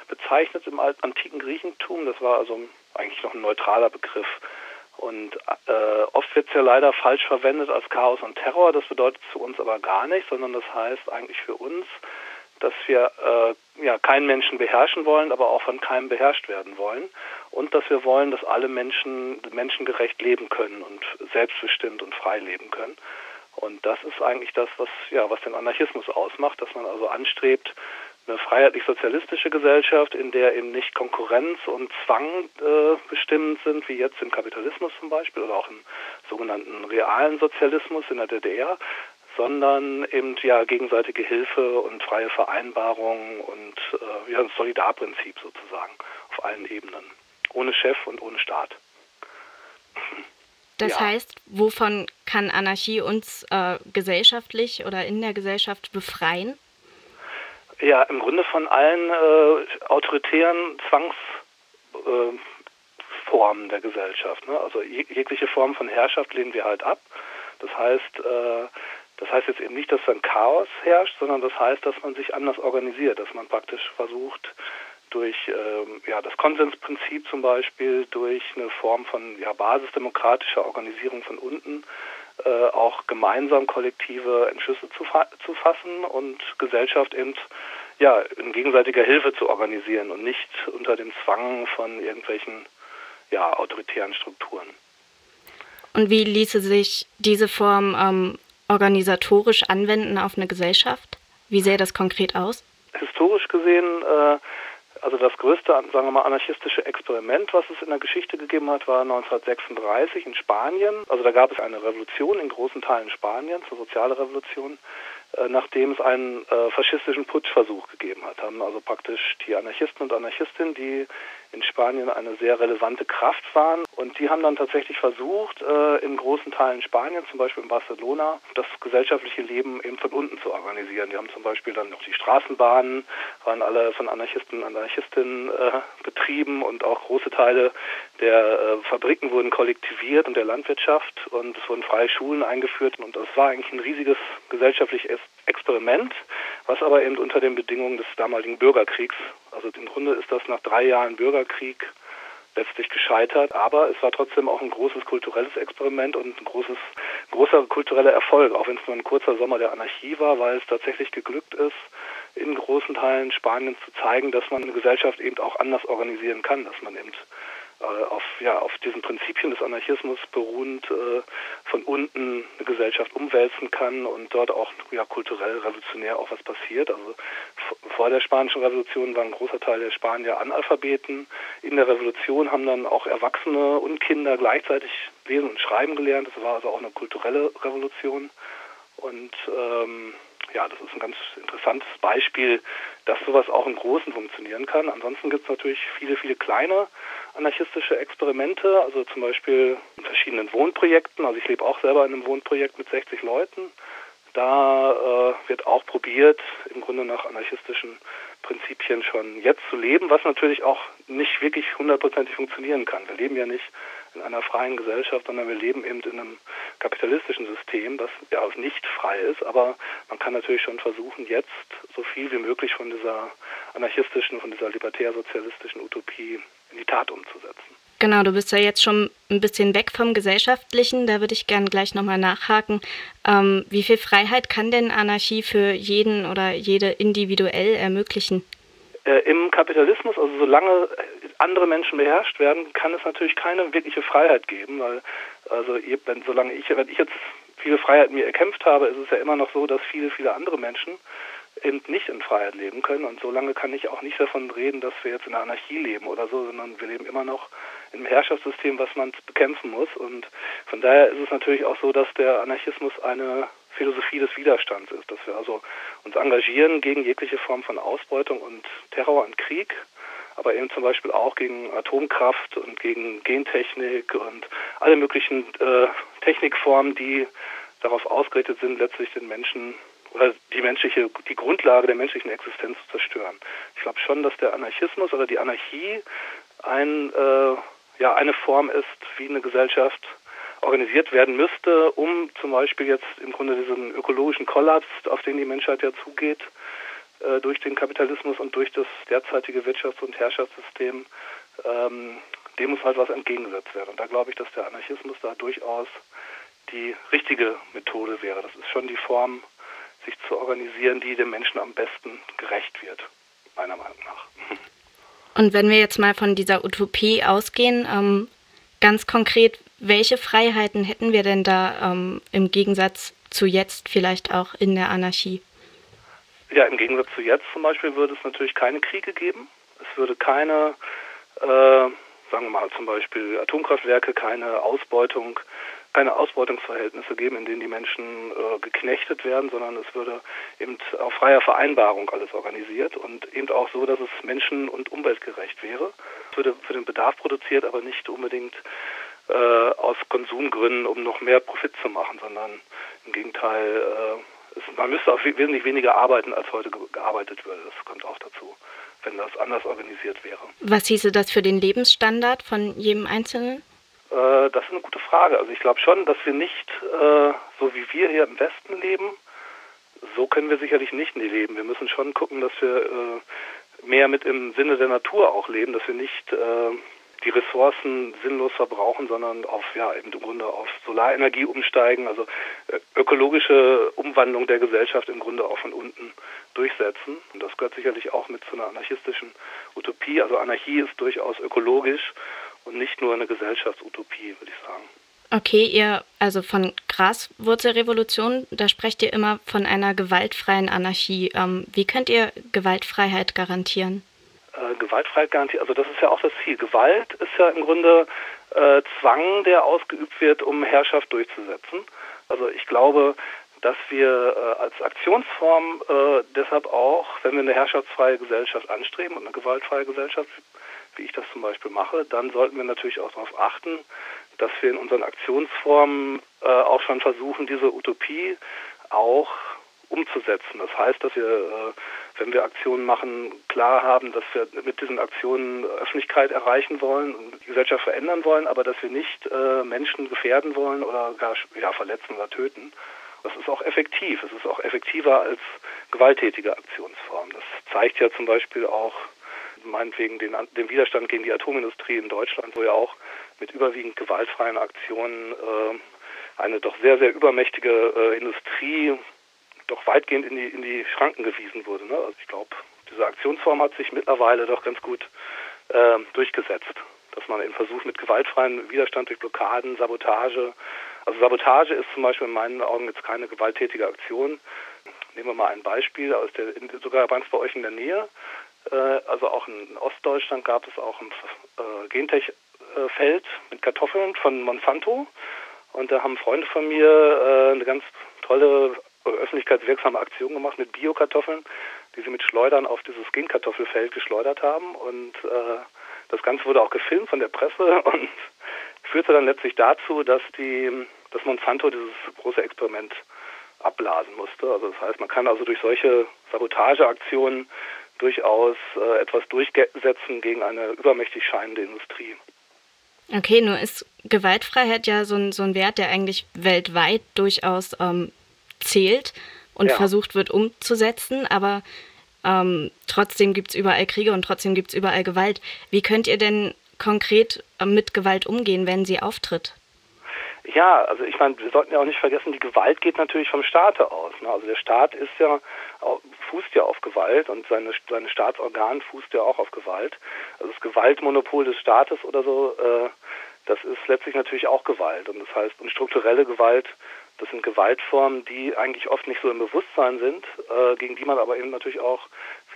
bezeichnet im antiken Griechentum. Das war also eigentlich noch ein neutraler Begriff. Und äh, oft wird es ja leider falsch verwendet als Chaos und Terror. Das bedeutet zu uns aber gar nicht, sondern das heißt eigentlich für uns, dass wir äh, ja keinen Menschen beherrschen wollen, aber auch von keinem beherrscht werden wollen und dass wir wollen, dass alle Menschen menschengerecht leben können und selbstbestimmt und frei leben können. Und das ist eigentlich das, was ja was den Anarchismus ausmacht, dass man also anstrebt, eine freiheitlich-sozialistische Gesellschaft, in der eben nicht Konkurrenz und Zwang äh, bestimmend sind, wie jetzt im Kapitalismus zum Beispiel oder auch im sogenannten realen Sozialismus in der DDR, sondern eben ja gegenseitige Hilfe und freie Vereinbarung und äh, ja, ein Solidarprinzip sozusagen auf allen Ebenen. Ohne Chef und ohne Staat. Das ja. heißt, wovon kann Anarchie uns äh, gesellschaftlich oder in der Gesellschaft befreien? Ja, im Grunde von allen äh, autoritären Zwangsformen äh, der Gesellschaft. Ne? Also jeg jegliche Form von Herrschaft lehnen wir halt ab. Das heißt, äh, das heißt jetzt eben nicht, dass dann Chaos herrscht, sondern das heißt, dass man sich anders organisiert, dass man praktisch versucht, durch ähm, ja, das Konsensprinzip zum Beispiel, durch eine Form von ja, basisdemokratischer Organisierung von unten, äh, auch gemeinsam kollektive Entschlüsse zu, fa zu fassen und Gesellschaft eben ja, in gegenseitiger Hilfe zu organisieren und nicht unter dem Zwang von irgendwelchen ja, autoritären Strukturen. Und wie ließe sich diese Form ähm, organisatorisch anwenden auf eine Gesellschaft? Wie sähe das konkret aus? Historisch gesehen, äh, also das größte, sagen wir mal, anarchistische Experiment, was es in der Geschichte gegeben hat, war 1936 in Spanien. Also da gab es eine Revolution in großen Teilen Spaniens, eine soziale Revolution, äh, nachdem es einen äh, faschistischen Putschversuch gegeben hat. Haben also praktisch die Anarchisten und Anarchistinnen, die in Spanien eine sehr relevante Kraft waren. Und die haben dann tatsächlich versucht, äh, in großen Teilen Spaniens, zum Beispiel in Barcelona, das gesellschaftliche Leben eben von unten zu organisieren. Die haben zum Beispiel dann auch die Straßenbahnen, waren alle von Anarchisten und Anarchistinnen äh, betrieben und auch große Teile der äh, Fabriken wurden kollektiviert und der Landwirtschaft und es wurden freie Schulen eingeführt und das war eigentlich ein riesiges gesellschaftliches Experiment, was aber eben unter den Bedingungen des damaligen Bürgerkriegs, also im Grunde ist das nach drei Jahren Bürgerkrieg letztlich gescheitert, aber es war trotzdem auch ein großes kulturelles Experiment und ein großes, großer kultureller Erfolg, auch wenn es nur ein kurzer Sommer der Anarchie war, weil es tatsächlich geglückt ist, in großen Teilen Spaniens zu zeigen, dass man eine Gesellschaft eben auch anders organisieren kann, dass man eben auf, ja, auf diesen Prinzipien des Anarchismus beruhend äh, von unten eine Gesellschaft umwälzen kann und dort auch ja, kulturell revolutionär auch was passiert. Also vor der Spanischen Revolution war ein großer Teil der Spanier Analphabeten. In der Revolution haben dann auch Erwachsene und Kinder gleichzeitig lesen und schreiben gelernt. Das war also auch eine kulturelle Revolution. Und ähm, ja, das ist ein ganz interessantes Beispiel, dass sowas auch im Großen funktionieren kann. Ansonsten gibt es natürlich viele, viele kleine anarchistische Experimente, also zum Beispiel in verschiedenen Wohnprojekten. Also ich lebe auch selber in einem Wohnprojekt mit 60 Leuten. Da äh, wird auch probiert, im Grunde nach anarchistischen Prinzipien schon jetzt zu leben, was natürlich auch nicht wirklich hundertprozentig funktionieren kann. Wir leben ja nicht in einer freien Gesellschaft, sondern wir leben eben in einem kapitalistischen System, das ja auch nicht frei ist. Aber man kann natürlich schon versuchen, jetzt so viel wie möglich von dieser anarchistischen, von dieser libertär-sozialistischen Utopie in die Tat umzusetzen. Genau, du bist ja jetzt schon ein bisschen weg vom Gesellschaftlichen. Da würde ich gerne gleich nochmal nachhaken. Ähm, wie viel Freiheit kann denn Anarchie für jeden oder jede individuell ermöglichen? Äh, Im Kapitalismus, also solange andere Menschen beherrscht werden, kann es natürlich keine wirkliche Freiheit geben, weil also wenn, solange ich, wenn ich jetzt viele Freiheiten mir erkämpft habe, ist es ja immer noch so, dass viele, viele andere Menschen eben nicht in Freiheit leben können. Und solange kann ich auch nicht davon reden, dass wir jetzt in der Anarchie leben oder so, sondern wir leben immer noch in einem Herrschaftssystem, was man bekämpfen muss. Und von daher ist es natürlich auch so, dass der Anarchismus eine Philosophie des Widerstands ist, dass wir also uns engagieren gegen jegliche Form von Ausbeutung und Terror und Krieg, aber eben zum Beispiel auch gegen Atomkraft und gegen Gentechnik und alle möglichen äh, Technikformen, die darauf ausgerichtet sind, letztlich den Menschen oder die menschliche, die Grundlage der menschlichen Existenz zu zerstören. Ich glaube schon, dass der Anarchismus oder die Anarchie ein, äh, ja, eine Form ist, wie eine Gesellschaft organisiert werden müsste, um zum Beispiel jetzt im Grunde diesen ökologischen Kollaps, auf den die Menschheit ja zugeht, äh, durch den Kapitalismus und durch das derzeitige Wirtschafts- und Herrschaftssystem, ähm, dem muss halt was entgegengesetzt werden. Und da glaube ich, dass der Anarchismus da durchaus die richtige Methode wäre. Das ist schon die Form, sich zu organisieren, die dem Menschen am besten gerecht wird, meiner Meinung nach. Und wenn wir jetzt mal von dieser Utopie ausgehen, ähm, ganz konkret, welche Freiheiten hätten wir denn da ähm, im Gegensatz zu jetzt vielleicht auch in der Anarchie? Ja, im Gegensatz zu jetzt zum Beispiel würde es natürlich keine Kriege geben. Es würde keine, äh, sagen wir mal zum Beispiel Atomkraftwerke, keine Ausbeutung keine Ausbeutungsverhältnisse geben, in denen die Menschen äh, geknechtet werden, sondern es würde eben auf freier Vereinbarung alles organisiert und eben auch so, dass es menschen- und umweltgerecht wäre. Es würde für den Bedarf produziert, aber nicht unbedingt äh, aus Konsumgründen, um noch mehr Profit zu machen, sondern im Gegenteil, äh, es, man müsste auch wesentlich weniger arbeiten, als heute gearbeitet würde. Das kommt auch dazu, wenn das anders organisiert wäre. Was hieße das für den Lebensstandard von jedem Einzelnen? Äh, das ist eine gute Frage. Also ich glaube schon, dass wir nicht, äh, so wie wir hier im Westen leben, so können wir sicherlich nicht leben. Wir müssen schon gucken, dass wir äh, mehr mit im Sinne der Natur auch leben, dass wir nicht äh, die Ressourcen sinnlos verbrauchen, sondern auf ja im Grunde auf Solarenergie umsteigen, also äh, ökologische Umwandlung der Gesellschaft im Grunde auch von unten durchsetzen. Und das gehört sicherlich auch mit zu einer anarchistischen Utopie. Also Anarchie ist durchaus ökologisch und nicht nur eine Gesellschaftsutopie, würde ich sagen. Okay, ihr, also von Graswurzelrevolution, da sprecht ihr immer von einer gewaltfreien Anarchie. Ähm, wie könnt ihr Gewaltfreiheit garantieren? Äh, Gewaltfreiheit garantieren, also das ist ja auch das Ziel. Gewalt ist ja im Grunde äh, Zwang, der ausgeübt wird, um Herrschaft durchzusetzen. Also ich glaube, dass wir äh, als Aktionsform äh, deshalb auch, wenn wir eine herrschaftsfreie Gesellschaft anstreben und eine gewaltfreie Gesellschaft, wie ich das zum Beispiel mache, dann sollten wir natürlich auch darauf achten, dass wir in unseren Aktionsformen äh, auch schon versuchen, diese Utopie auch umzusetzen. Das heißt, dass wir, äh, wenn wir Aktionen machen, klar haben, dass wir mit diesen Aktionen Öffentlichkeit erreichen wollen und die Gesellschaft verändern wollen, aber dass wir nicht äh, Menschen gefährden wollen oder gar ja, verletzen oder töten. Das ist auch effektiv. Es ist auch effektiver als gewalttätige Aktionsformen. Das zeigt ja zum Beispiel auch meinetwegen den, den Widerstand gegen die Atomindustrie in Deutschland, wo ja auch mit überwiegend gewaltfreien Aktionen äh, eine doch sehr, sehr übermächtige äh, Industrie doch weitgehend in die, in die Schranken gewiesen wurde. Ne? Also ich glaube, diese Aktionsform hat sich mittlerweile doch ganz gut äh, durchgesetzt. Dass man eben versucht, mit gewaltfreien Widerstand durch Blockaden, Sabotage, also Sabotage ist zum Beispiel in meinen Augen jetzt keine gewalttätige Aktion. Nehmen wir mal ein Beispiel aus der, sogar ganz bei euch in der Nähe. Äh, also auch in Ostdeutschland gab es auch ein äh, Gentech-Feld mit Kartoffeln von Monsanto. Und da haben Freunde von mir äh, eine ganz tolle öffentlichkeitswirksame Aktion gemacht mit Biokartoffeln, die sie mit Schleudern auf dieses Genkartoffelfeld geschleudert haben. Und das Ganze wurde auch gefilmt von der Presse und führte dann letztlich dazu, dass die, dass Monsanto dieses große Experiment abblasen musste. Also das heißt, man kann also durch solche Sabotageaktionen durchaus äh, etwas durchsetzen gegen eine übermächtig scheinende Industrie. Okay, nur ist Gewaltfreiheit ja so ein, so ein Wert, der eigentlich weltweit durchaus ähm, zählt und ja. versucht wird umzusetzen, aber ähm, trotzdem gibt es überall Kriege und trotzdem gibt es überall Gewalt. Wie könnt ihr denn konkret äh, mit Gewalt umgehen, wenn sie auftritt? Ja, also ich meine, wir sollten ja auch nicht vergessen, die Gewalt geht natürlich vom Staate aus. Ne? Also der Staat ist ja fußt ja auf Gewalt und seine seine Staatsorgan fußt ja auch auf Gewalt. Also das Gewaltmonopol des Staates oder so, äh, das ist letztlich natürlich auch Gewalt und das heißt und strukturelle Gewalt Das sind Gewaltformen, die eigentlich oft nicht so im Bewusstsein sind, äh, gegen die man aber eben natürlich auch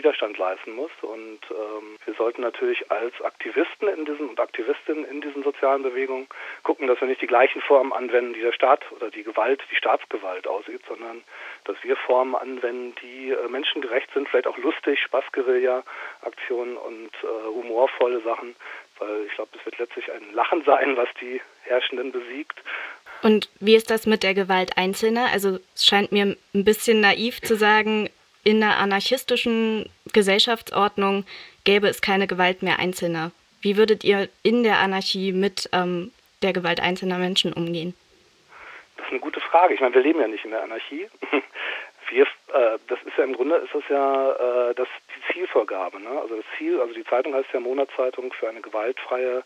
Widerstand leisten muss. Und ähm, wir sollten natürlich als Aktivisten in diesen und Aktivistinnen in diesen sozialen Bewegungen gucken, dass wir nicht die gleichen Formen anwenden, die der Staat oder die Gewalt, die Staatsgewalt ausübt, sondern dass wir Formen anwenden, die äh, menschengerecht sind, vielleicht auch lustig, Spaßguerilla-Aktionen und äh, humorvolle Sachen, weil ich glaube, es wird letztlich ein Lachen sein, was die Herrschenden besiegt. Und wie ist das mit der Gewalt Einzelner? Also es scheint mir ein bisschen naiv zu sagen, in einer anarchistischen Gesellschaftsordnung gäbe es keine Gewalt mehr Einzelner. Wie würdet ihr in der Anarchie mit ähm, der Gewalt einzelner Menschen umgehen? Das ist eine gute Frage. Ich meine, wir leben ja nicht in der Anarchie. Wir, äh, das ist ja im Grunde ist das ja äh, das die Zielvorgabe. Ne? Also das Ziel, also die Zeitung heißt ja Monatszeitung für eine gewaltfreie,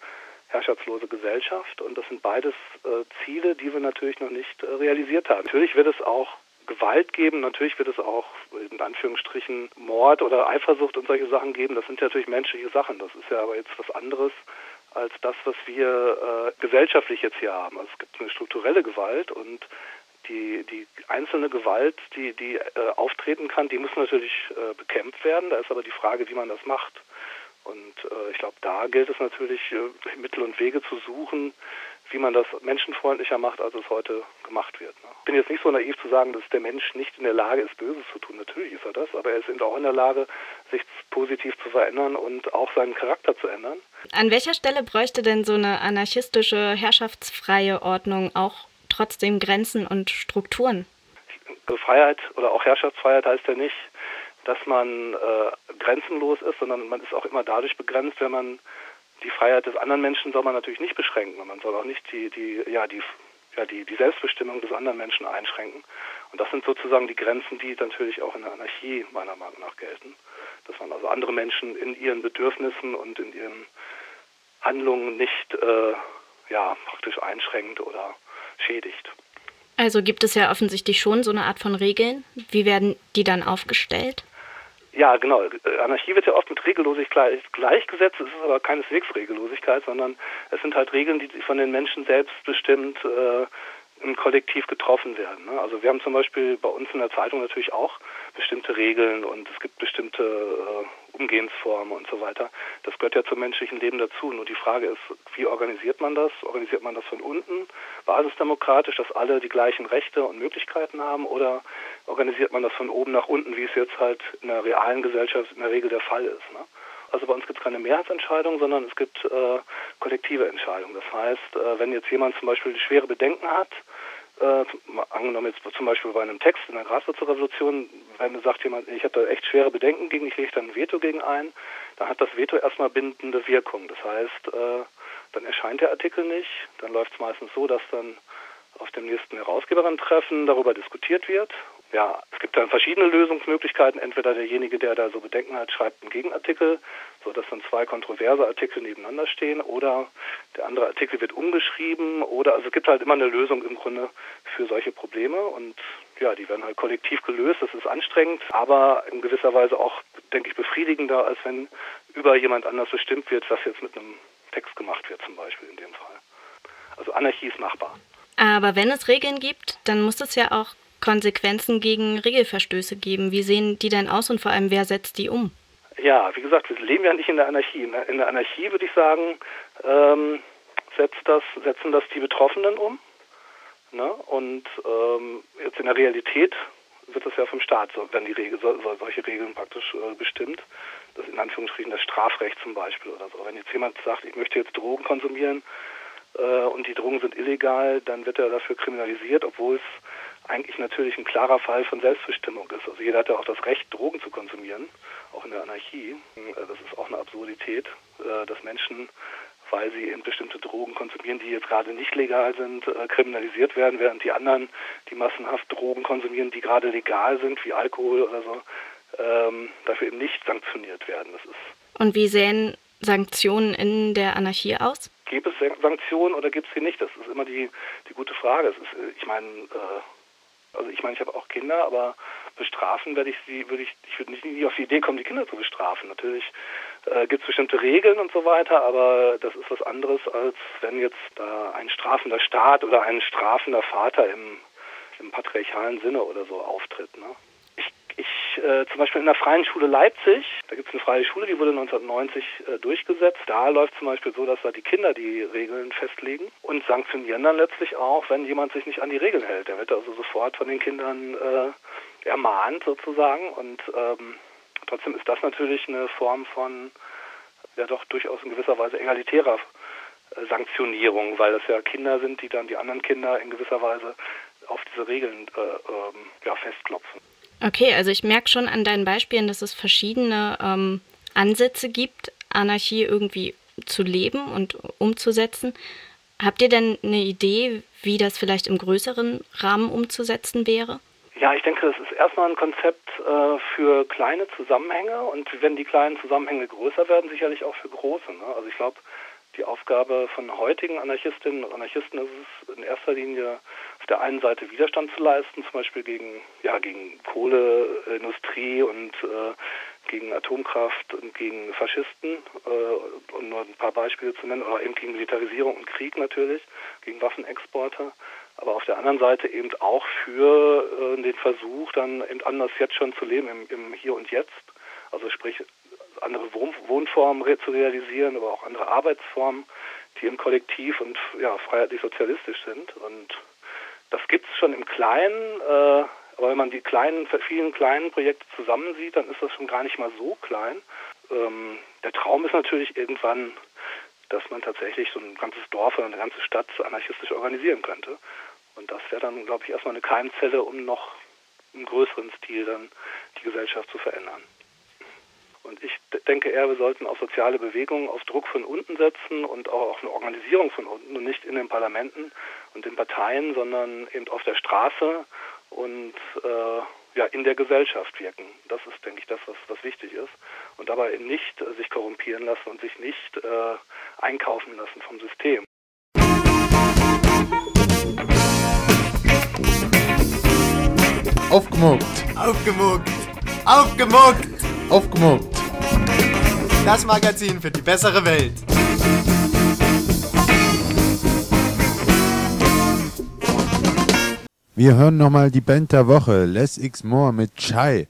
herrschaftslose Gesellschaft und das sind beides äh, Ziele, die wir natürlich noch nicht äh, realisiert haben. Natürlich wird es auch Gewalt geben. Natürlich wird es auch in Anführungsstrichen Mord oder Eifersucht und solche Sachen geben. Das sind ja natürlich menschliche Sachen. Das ist ja aber jetzt was anderes als das, was wir äh, gesellschaftlich jetzt hier haben. Also es gibt eine strukturelle Gewalt und die, die einzelne Gewalt, die, die äh, auftreten kann, die muss natürlich äh, bekämpft werden. Da ist aber die Frage, wie man das macht. Und äh, ich glaube, da gilt es natürlich, äh, Mittel und Wege zu suchen, wie man das menschenfreundlicher macht, als es heute gemacht wird. Ne? Ich bin jetzt nicht so naiv zu sagen, dass der Mensch nicht in der Lage ist, Böses zu tun. Natürlich ist er das, aber er ist eben auch in der Lage, sich positiv zu verändern und auch seinen Charakter zu ändern. An welcher Stelle bräuchte denn so eine anarchistische, herrschaftsfreie Ordnung auch trotzdem Grenzen und Strukturen? Freiheit oder auch Herrschaftsfreiheit heißt ja nicht, dass man äh, grenzenlos ist, sondern man ist auch immer dadurch begrenzt, wenn man die Freiheit des anderen Menschen soll man natürlich nicht beschränken. Man soll auch nicht die, die, ja, die, ja, die, die Selbstbestimmung des anderen Menschen einschränken. Und das sind sozusagen die Grenzen, die natürlich auch in der Anarchie meiner Meinung nach gelten. Dass man also andere Menschen in ihren Bedürfnissen und in ihren Handlungen nicht äh, ja, praktisch einschränkt oder schädigt. Also gibt es ja offensichtlich schon so eine Art von Regeln. Wie werden die dann aufgestellt? Ja, genau. Anarchie wird ja oft mit Regellosigkeit gleichgesetzt. Es ist aber keineswegs Regellosigkeit, sondern es sind halt Regeln, die von den Menschen selbst bestimmt äh, im Kollektiv getroffen werden. Ne? Also wir haben zum Beispiel bei uns in der Zeitung natürlich auch bestimmte Regeln und es gibt bestimmte äh, Umgehensformen und so weiter. Das gehört ja zum menschlichen Leben dazu. Nur die Frage ist, wie organisiert man das? Organisiert man das von unten, basisdemokratisch, dass alle die gleichen Rechte und Möglichkeiten haben oder organisiert man das von oben nach unten, wie es jetzt halt in der realen Gesellschaft in der Regel der Fall ist? Ne? Also bei uns gibt es keine Mehrheitsentscheidung, sondern es gibt äh, kollektive Entscheidungen. Das heißt, äh, wenn jetzt jemand zum Beispiel schwere Bedenken hat, äh, angenommen jetzt zum Beispiel bei einem Text in der Graswurzelrevolution, wenn sagt jemand, ich habe da echt schwere Bedenken gegen, ich lege dann ein Veto gegen ein, dann hat das Veto erstmal bindende Wirkung. Das heißt, äh, dann erscheint der Artikel nicht, dann läuft es meistens so, dass dann auf dem nächsten Herausgeberin-Treffen darüber diskutiert wird ja, es gibt dann verschiedene Lösungsmöglichkeiten. Entweder derjenige, der da so Bedenken hat, schreibt einen Gegenartikel, sodass dann zwei kontroverse Artikel nebeneinander stehen, oder der andere Artikel wird umgeschrieben, oder also es gibt halt immer eine Lösung im Grunde für solche Probleme und ja, die werden halt kollektiv gelöst. Das ist anstrengend, aber in gewisser Weise auch, denke ich, befriedigender, als wenn über jemand anders bestimmt wird, was jetzt mit einem Text gemacht wird, zum Beispiel in dem Fall. Also Anarchie ist machbar. Aber wenn es Regeln gibt, dann muss es ja auch Konsequenzen gegen Regelverstöße geben. Wie sehen die denn aus und vor allem, wer setzt die um? Ja, wie gesagt, wir leben ja nicht in der Anarchie. In der Anarchie würde ich sagen, ähm, setzt das, setzen das die Betroffenen um. Ne? Und ähm, jetzt in der Realität wird das ja vom Staat, wenn die Regel, so, so, solche Regeln praktisch äh, bestimmt. Das in Anführungsstrichen das Strafrecht zum Beispiel oder so. Wenn jetzt jemand sagt, ich möchte jetzt Drogen konsumieren äh, und die Drogen sind illegal, dann wird er dafür kriminalisiert, obwohl es eigentlich natürlich ein klarer Fall von Selbstbestimmung ist. Also jeder hat ja auch das Recht, Drogen zu konsumieren, auch in der Anarchie. Äh, das ist auch eine Absurdität, äh, dass Menschen, weil sie eben bestimmte Drogen konsumieren, die jetzt gerade nicht legal sind, äh, kriminalisiert werden, während die anderen, die massenhaft Drogen konsumieren, die gerade legal sind, wie Alkohol oder so, ähm, dafür eben nicht sanktioniert werden. Das ist Und wie sehen Sanktionen in der Anarchie aus? Gibt es Sanktionen oder gibt es sie nicht? Das ist immer die, die gute Frage. Ist, ich meine, also ich meine, ich habe auch Kinder, aber bestrafen werde ich sie, würde ich, ich würde nicht auf die Idee kommen, die Kinder zu bestrafen. Natürlich äh, gibt es bestimmte Regeln und so weiter, aber das ist was anderes, als wenn jetzt da ein strafender Staat oder ein strafender Vater im, im patriarchalen Sinne oder so auftritt. Ne? Äh, zum Beispiel in der Freien Schule Leipzig, da gibt es eine freie Schule, die wurde 1990 äh, durchgesetzt. Da läuft zum Beispiel so, dass da die Kinder die Regeln festlegen und sanktionieren dann letztlich auch, wenn jemand sich nicht an die Regeln hält. Der wird also sofort von den Kindern äh, ermahnt sozusagen und ähm, trotzdem ist das natürlich eine Form von ja doch durchaus in gewisser Weise egalitärer äh, Sanktionierung, weil das ja Kinder sind, die dann die anderen Kinder in gewisser Weise auf diese Regeln äh, ähm, ja, festklopfen. Okay, also ich merke schon an deinen Beispielen, dass es verschiedene ähm, Ansätze gibt, Anarchie irgendwie zu leben und umzusetzen. Habt ihr denn eine Idee, wie das vielleicht im größeren Rahmen umzusetzen wäre? Ja, ich denke, das ist erstmal ein Konzept äh, für kleine Zusammenhänge und wenn die kleinen Zusammenhänge größer werden, sicherlich auch für große. Ne? Also ich glaube, die Aufgabe von heutigen Anarchistinnen und Anarchisten ist es in erster Linie auf der einen Seite Widerstand zu leisten, zum Beispiel gegen, ja, gegen Kohleindustrie und äh, gegen Atomkraft und gegen Faschisten, äh, um nur ein paar Beispiele zu nennen, oder eben gegen Militarisierung und Krieg natürlich, gegen Waffenexporte aber auf der anderen Seite eben auch für äh, den Versuch, dann eben anders jetzt schon zu leben, im, im Hier und Jetzt. Also sprich, andere Wohn Wohnformen zu realisieren, aber auch andere Arbeitsformen, die im Kollektiv und ja, freiheitlich-sozialistisch sind. Und das gibt es schon im Kleinen, äh, aber wenn man die kleinen, vielen kleinen Projekte zusammensieht, dann ist das schon gar nicht mal so klein. Ähm, der Traum ist natürlich irgendwann, dass man tatsächlich so ein ganzes Dorf oder eine ganze Stadt anarchistisch organisieren könnte. Und das wäre dann, glaube ich, erstmal eine Keimzelle, um noch im größeren Stil dann die Gesellschaft zu verändern. Und ich denke eher, wir sollten auf soziale Bewegungen, auf Druck von unten setzen und auch auf eine Organisierung von unten und nicht in den Parlamenten und den Parteien, sondern eben auf der Straße und äh, ja, in der Gesellschaft wirken. Das ist, denke ich, das, was, was wichtig ist. Und dabei eben nicht äh, sich korrumpieren lassen und sich nicht äh, einkaufen lassen vom System. Aufgemuckt. Aufgemuckt. Aufgemuckt. Aufgemuckt. Das Magazin für die bessere Welt. Wir hören nochmal die Band der Woche, Less X More mit Chai.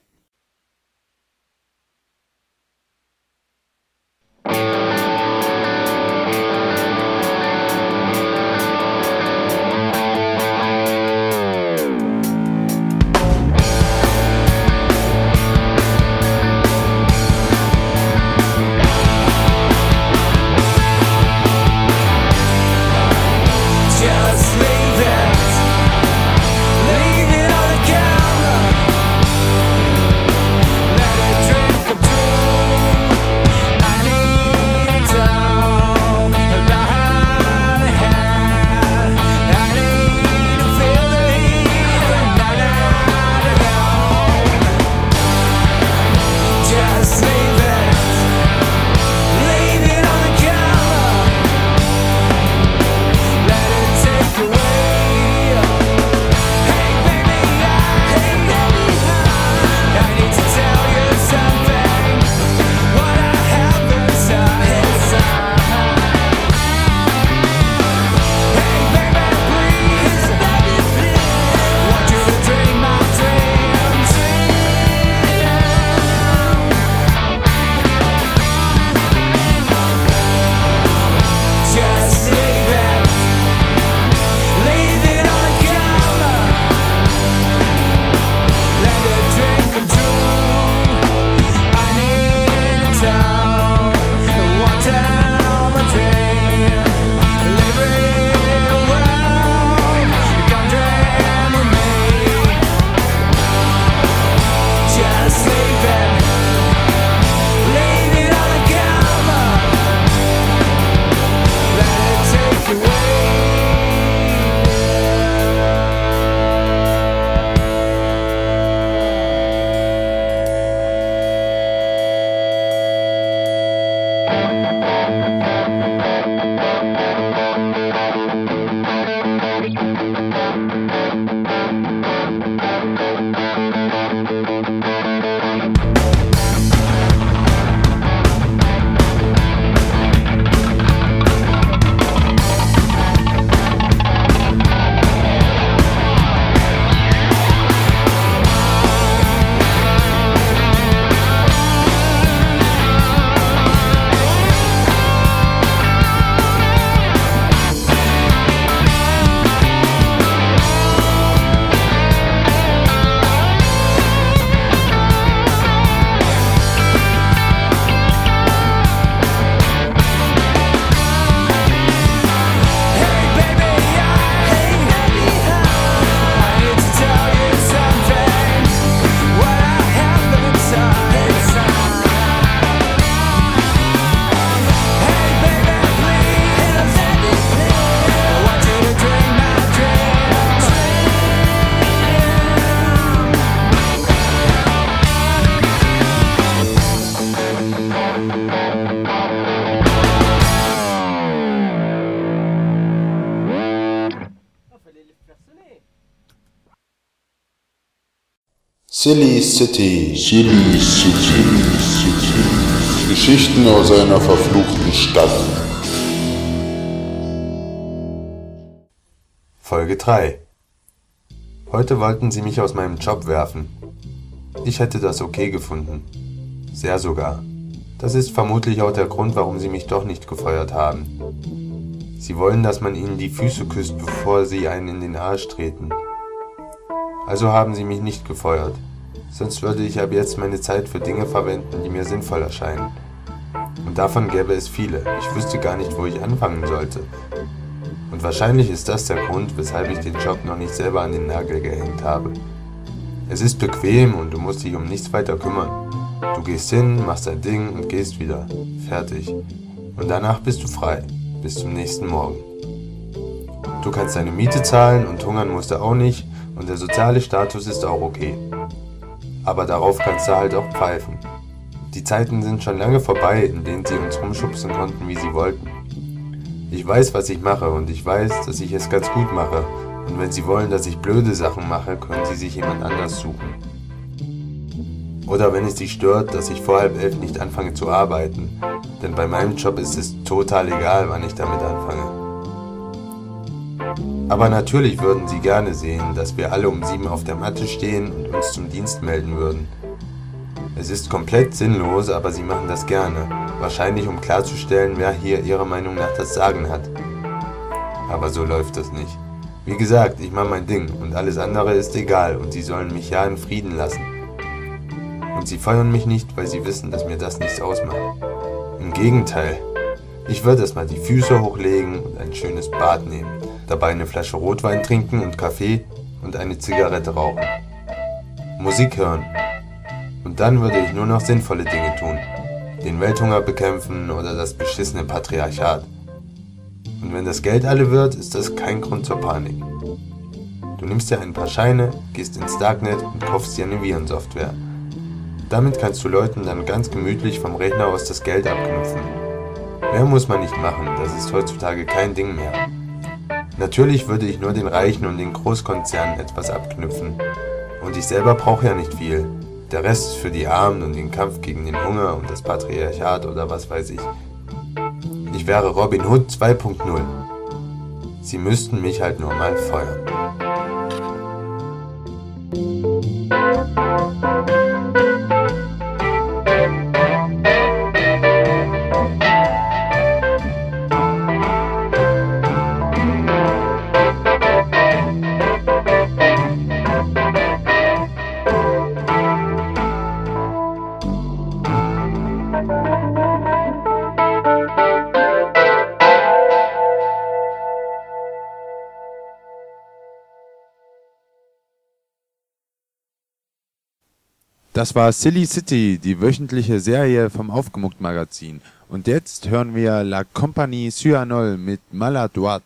Silly City. Silly City. City. Geschichten aus einer verfluchten Stadt. Folge 3. Heute wollten sie mich aus meinem Job werfen. Ich hätte das okay gefunden. Sehr sogar. Das ist vermutlich auch der Grund, warum sie mich doch nicht gefeuert haben. Sie wollen, dass man ihnen die Füße küsst, bevor sie einen in den Arsch treten. Also haben sie mich nicht gefeuert. Sonst würde ich ab jetzt meine Zeit für Dinge verwenden, die mir sinnvoll erscheinen. Und davon gäbe es viele. Ich wüsste gar nicht, wo ich anfangen sollte. Und wahrscheinlich ist das der Grund, weshalb ich den Job noch nicht selber an den Nagel gehängt habe. Es ist bequem und du musst dich um nichts weiter kümmern. Du gehst hin, machst dein Ding und gehst wieder. Fertig. Und danach bist du frei. Bis zum nächsten Morgen. Du kannst deine Miete zahlen und hungern musst du auch nicht und der soziale Status ist auch okay. Aber darauf kannst du halt auch pfeifen. Die Zeiten sind schon lange vorbei, in denen sie uns rumschubsen konnten, wie sie wollten. Ich weiß, was ich mache und ich weiß, dass ich es ganz gut mache. Und wenn sie wollen, dass ich blöde Sachen mache, können sie sich jemand anders suchen. Oder wenn es sie stört, dass ich vor halb elf nicht anfange zu arbeiten. Denn bei meinem Job ist es total egal, wann ich damit anfange. Aber natürlich würden sie gerne sehen, dass wir alle um sieben auf der Matte stehen und uns zum Dienst melden würden. Es ist komplett sinnlos, aber sie machen das gerne, wahrscheinlich um klarzustellen, wer hier ihrer Meinung nach das Sagen hat. Aber so läuft das nicht. Wie gesagt, ich mache mein Ding und alles andere ist egal und sie sollen mich ja in Frieden lassen. Und sie feuern mich nicht, weil sie wissen, dass mir das nichts ausmacht. Im Gegenteil, ich würde erstmal die Füße hochlegen und ein schönes Bad nehmen dabei eine Flasche Rotwein trinken und Kaffee und eine Zigarette rauchen. Musik hören. Und dann würde ich nur noch sinnvolle Dinge tun. Den Welthunger bekämpfen oder das beschissene Patriarchat. Und wenn das Geld alle wird, ist das kein Grund zur Panik. Du nimmst dir ein paar Scheine, gehst ins Darknet und kaufst dir eine Virensoftware. Damit kannst du Leuten dann ganz gemütlich vom Rechner aus das Geld abknüpfen. Mehr muss man nicht machen, das ist heutzutage kein Ding mehr. Natürlich würde ich nur den Reichen und den Großkonzernen etwas abknüpfen. Und ich selber brauche ja nicht viel. Der Rest ist für die Armen und den Kampf gegen den Hunger und das Patriarchat oder was weiß ich. Ich wäre Robin Hood 2.0. Sie müssten mich halt nur mal feuern. Das war Silly City, die wöchentliche Serie vom Aufgemuckt Magazin. Und jetzt hören wir La Compagnie Cyanol mit Maladroit.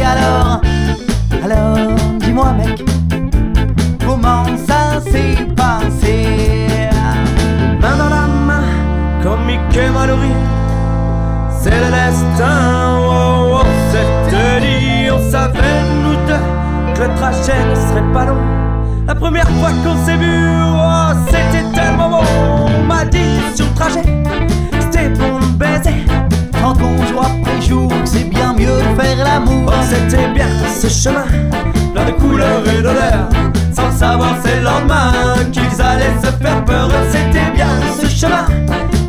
Alors, alors, dis-moi, mec, comment ça s'est passé? Main dans la main, comme Mickey Mallory, c'est le destin. Oh, oh, c'était dit, on savait nous deux que le trajet ne serait pas long. La première fois qu'on s'est vu, oh, c'était tellement bon. On m'a dit sur le trajet, c'était pour nous baiser. Quand on joue après jour, c'est bien faire l'amour. Oh, c'était bien ce chemin, plein de couleurs et d'odeurs. Sans savoir c'est le lendemain qu'ils allaient se faire peur. C'était bien ce chemin,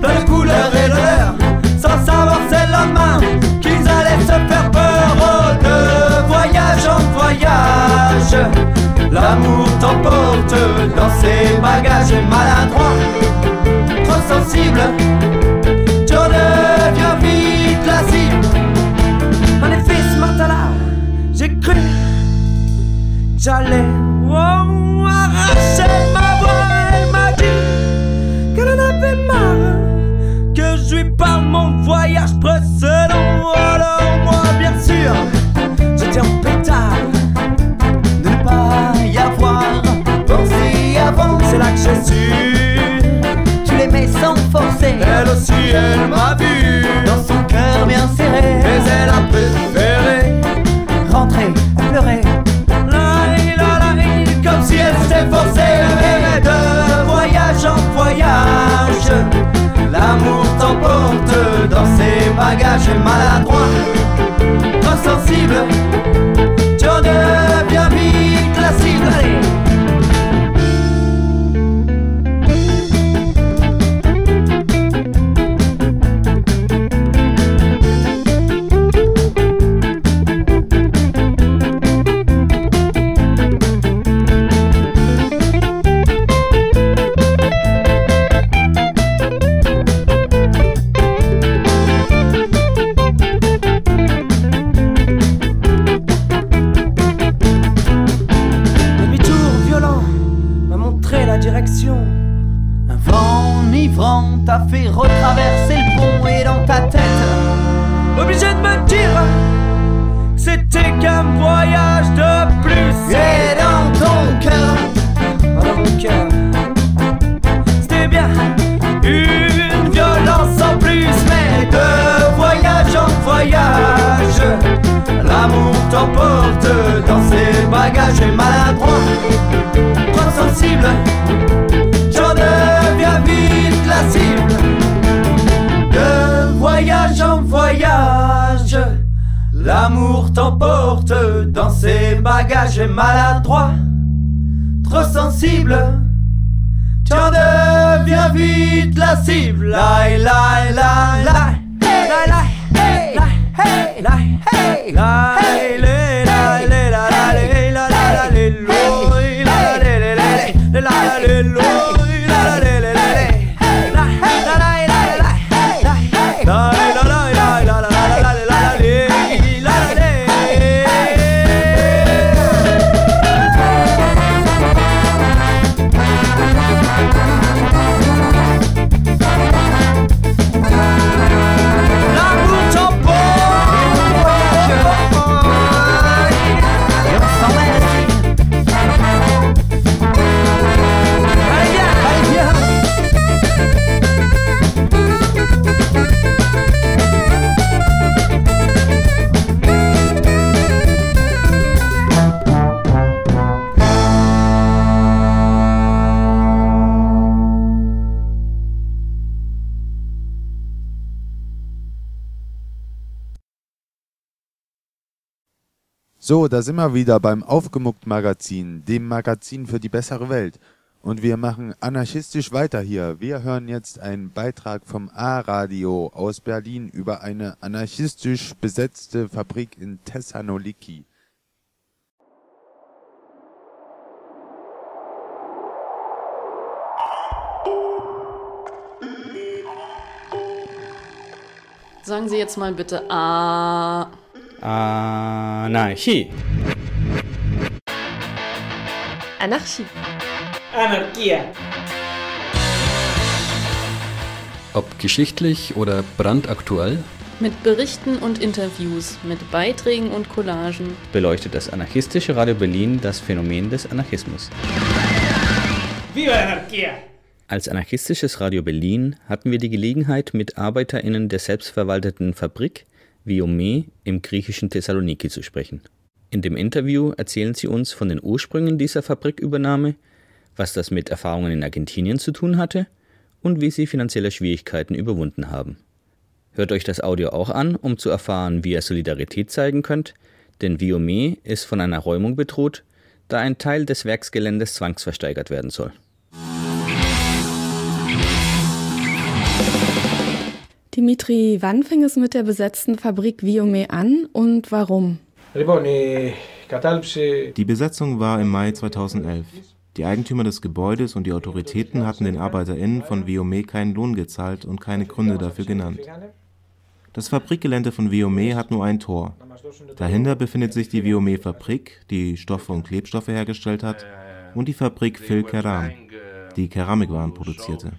plein de couleurs et d'odeurs, sans savoir c'est le lendemain qu'ils allaient se faire peur. Oh, de voyage en voyage, l'amour t'emporte dans ses bagages maladroits, trop sensible. J'allais oh, arracher ma voix. Elle m'a dit qu'elle en avait marre, que je lui parle mon voyage précédent. Alors moi, bien sûr, j'étais en pétard ne pas y avoir pensé avant. C'est là que j'ai su. Tu l'aimais sans forcer. Elle aussi, elle m'a vu dans son cœur bien serré. Mais elle a préféré rentrer, pleurer si elle s'était forcée Mais de voyage en voyage. L'amour t'emporte dans ses bagages maladroits. Trop sensible Tu en maladroit, trop sensible. Tu deviens vite la cible. Da sind wir wieder beim Aufgemuckt Magazin, dem Magazin für die bessere Welt. Und wir machen anarchistisch weiter hier. Wir hören jetzt einen Beitrag vom A-Radio aus Berlin über eine anarchistisch besetzte Fabrik in Thessaloniki. Sagen Sie jetzt mal bitte A. Anarchie. Anarchie. Anarchie. Ob geschichtlich oder brandaktuell, Mit Berichten und Interviews, mit Beiträgen und Collagen beleuchtet das anarchistische Radio Berlin das Phänomen des Anarchismus. Viva la anarquía! Als anarchistisches Radio Berlin hatten wir die Gelegenheit, mit ArbeiterInnen der selbstverwalteten Fabrik Viome im griechischen Thessaloniki zu sprechen. In dem Interview erzählen sie uns von den Ursprüngen dieser Fabrikübernahme, was das mit Erfahrungen in Argentinien zu tun hatte und wie sie finanzielle Schwierigkeiten überwunden haben. Hört euch das Audio auch an, um zu erfahren, wie ihr Solidarität zeigen könnt, denn Viome ist von einer Räumung bedroht, da ein Teil des Werksgeländes zwangsversteigert werden soll. Dimitri, wann fing es mit der besetzten Fabrik Viome an und warum? Die Besetzung war im Mai 2011. Die Eigentümer des Gebäudes und die Autoritäten hatten den ArbeiterInnen von Viome keinen Lohn gezahlt und keine Gründe dafür genannt. Das Fabrikgelände von Viome hat nur ein Tor. Dahinter befindet sich die Viome-Fabrik, die Stoffe und Klebstoffe hergestellt hat, und die Fabrik Phil Keram, die Keramikwaren produzierte.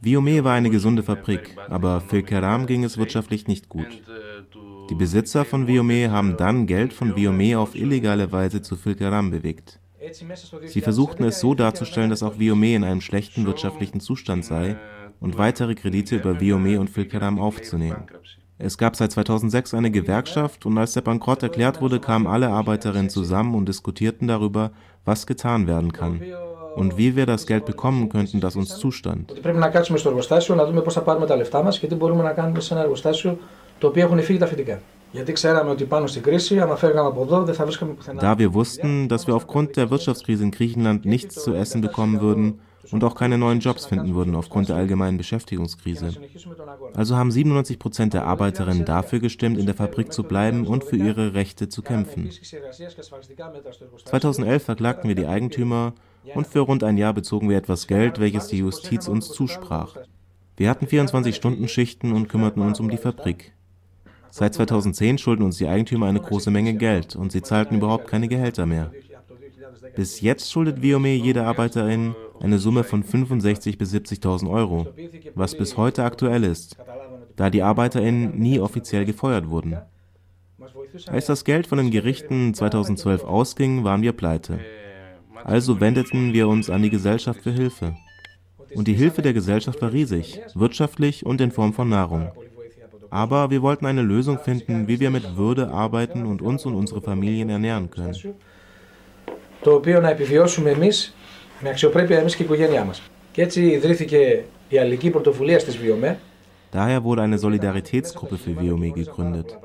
Viome war eine gesunde Fabrik, aber Phil Keram ging es wirtschaftlich nicht gut. Die Besitzer von Viome haben dann Geld von Viome auf illegale Weise zu Phil Keram bewegt. Sie versuchten es so darzustellen, dass auch Viome in einem schlechten wirtschaftlichen Zustand sei und weitere Kredite über Viome und Phil Keram aufzunehmen. Es gab seit 2006 eine Gewerkschaft und als der Bankrott erklärt wurde, kamen alle Arbeiterinnen zusammen und diskutierten darüber, was getan werden kann und wie wir das Geld bekommen könnten, das uns zustand. Da wir wussten, dass wir aufgrund der Wirtschaftskrise in Griechenland nichts zu essen bekommen würden und auch keine neuen Jobs finden würden aufgrund der allgemeinen Beschäftigungskrise. Also haben 97 Prozent der Arbeiterinnen dafür gestimmt, in der Fabrik zu bleiben und für ihre Rechte zu kämpfen. 2011 verklagten wir die Eigentümer und für rund ein Jahr bezogen wir etwas Geld, welches die Justiz uns zusprach. Wir hatten 24-Stunden-Schichten und kümmerten uns um die Fabrik. Seit 2010 schulden uns die Eigentümer eine große Menge Geld und sie zahlten überhaupt keine Gehälter mehr. Bis jetzt schuldet Viome jeder Arbeiterin eine Summe von 65.000 bis 70.000 Euro, was bis heute aktuell ist, da die ArbeiterInnen nie offiziell gefeuert wurden. Als das Geld von den Gerichten 2012 ausging, waren wir pleite. Also wendeten wir uns an die Gesellschaft für Hilfe. Und die Hilfe der Gesellschaft war riesig, wirtschaftlich und in Form von Nahrung. Aber wir wollten eine Lösung finden, wie wir mit Würde arbeiten und uns und unsere Familien ernähren können. Το οποίο να επιβιώσουμε εμείς με αξιοπρέπεια εμείς και η οικογένειά μας. Και έτσι ιδρύθηκε η Αλληλική Πρωτοβουλία στις Βιομέ. Daher wurde eine Solidaritätsgruppe für Viome gegründet,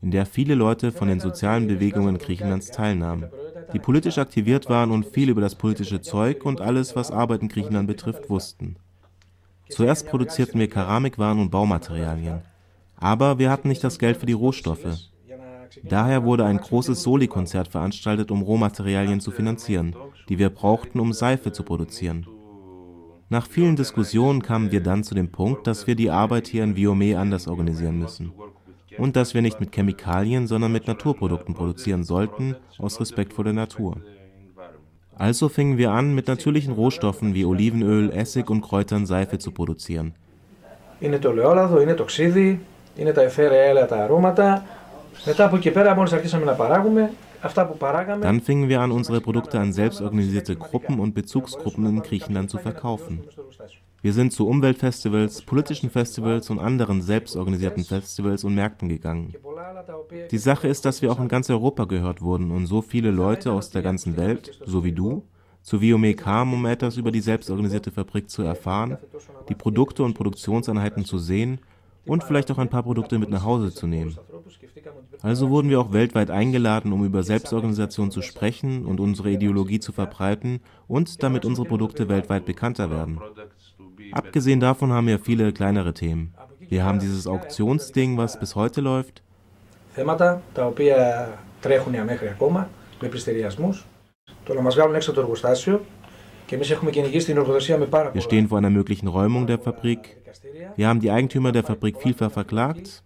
in der viele Leute von den sozialen Bewegungen Griechenlands teilnahmen, die politisch aktiviert waren und viel über das politische Zeug und alles, was Arbeit in Griechenland betrifft, wussten. Zuerst produzierten wir Keramikwaren und Baumaterialien. Aber wir hatten nicht das Geld für die Rohstoffe. Daher wurde ein großes Soli-Konzert veranstaltet, um Rohmaterialien zu finanzieren, die wir brauchten, um Seife zu produzieren. Nach vielen Diskussionen kamen wir dann zu dem Punkt, dass wir die Arbeit hier in Viome anders organisieren müssen Und dass wir nicht mit Chemikalien, sondern mit Naturprodukten produzieren sollten, aus Respekt vor der Natur. Also fingen wir an, mit natürlichen Rohstoffen wie Olivenöl, Essig und Kräutern Seife zu produzieren. Είναι το ελαιόλαδο, είναι το ξύδι, είναι τα εθέρια έλαια αρώματα. Μετά από εκεί πέρα μόλις αρχίσαμε να παράγουμε, αυτά που παράγαμε... Dann fingen wir an, unsere Produkte an selbstorganisierte Gruppen und Bezugsgruppen in Griechenland zu verkaufen. Wir sind zu Umweltfestivals, politischen Festivals und anderen selbstorganisierten Festivals und Märkten gegangen. Die Sache ist, dass wir auch in ganz Europa gehört wurden und so viele Leute aus der ganzen Welt, so wie du, zu Viome kamen, um etwas über die selbstorganisierte Fabrik zu erfahren, die Produkte und Produktionseinheiten zu sehen und vielleicht auch ein paar Produkte mit nach Hause zu nehmen. Also wurden wir auch weltweit eingeladen, um über Selbstorganisation zu sprechen und unsere Ideologie zu verbreiten und damit unsere Produkte weltweit bekannter werden. Abgesehen davon haben wir viele kleinere Themen. Wir haben dieses Auktionsding, was bis heute läuft. Θέματα τα οποία τρέχουν μέχρι ακόμα με πληστηριασμούς. Το να μας βγάλουν έξω το εργοστάσιο και εμείς έχουμε κυνηγήσει την Ορθοδοσία με πάρα Wir stehen vor einer möglichen Räumung der Fabrik. Wir haben die Eigentümer der Fabrik vielfach verklagt.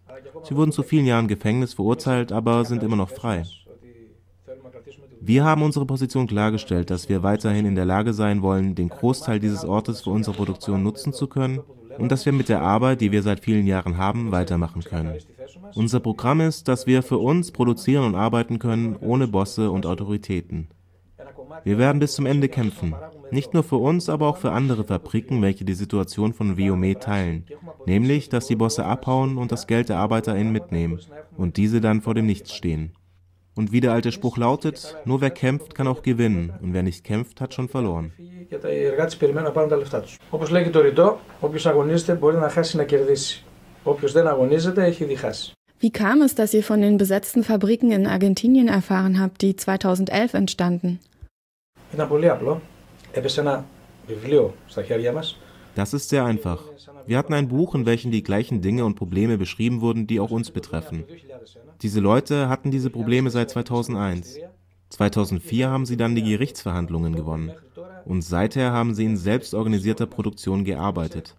Sie wurden zu vielen Jahren Gefängnis verurteilt, aber sind immer noch frei. Wir haben unsere Position klargestellt, dass wir weiterhin in der Lage sein wollen, den Großteil dieses Ortes für unsere Produktion nutzen zu können und dass wir mit der Arbeit, die wir seit vielen Jahren haben, weitermachen können. Unser Programm ist, dass wir für uns produzieren und arbeiten können, ohne Bosse und Autoritäten. Wir werden bis zum Ende kämpfen. Nicht nur für uns, aber auch für andere Fabriken, welche die Situation von Viome teilen. Nämlich, dass die Bosse abhauen und das Geld der ArbeiterInnen mitnehmen und diese dann vor dem Nichts stehen. Und wie der alte Spruch lautet, nur wer kämpft, kann auch gewinnen und wer nicht kämpft, hat schon verloren. Και οι εργάτες περιμένουν να πάρουν τα λεφτά τους. Όπως λέει και το ρητό, όποιος αγωνίζεται μπορεί να χάσει να κερδίσει. Όποιος δεν αγωνίζεται έχει διχάσει. Wie kam es, dass ihr von den besetzten Fabriken in Argentinien erfahren habt, die 2011 entstanden? Ήταν πολύ απλό. Έπεσε ένα βιβλίο στα χέρια μας. das ist sehr einfach. Wir hatten ein Buch, in welchem die gleichen Dinge und Probleme beschrieben wurden, die auch uns betreffen. Diese Leute hatten diese Probleme seit 2001. 2004 haben sie dann die Gerichtsverhandlungen gewonnen. Und seither haben sie in selbstorganisierter Produktion gearbeitet.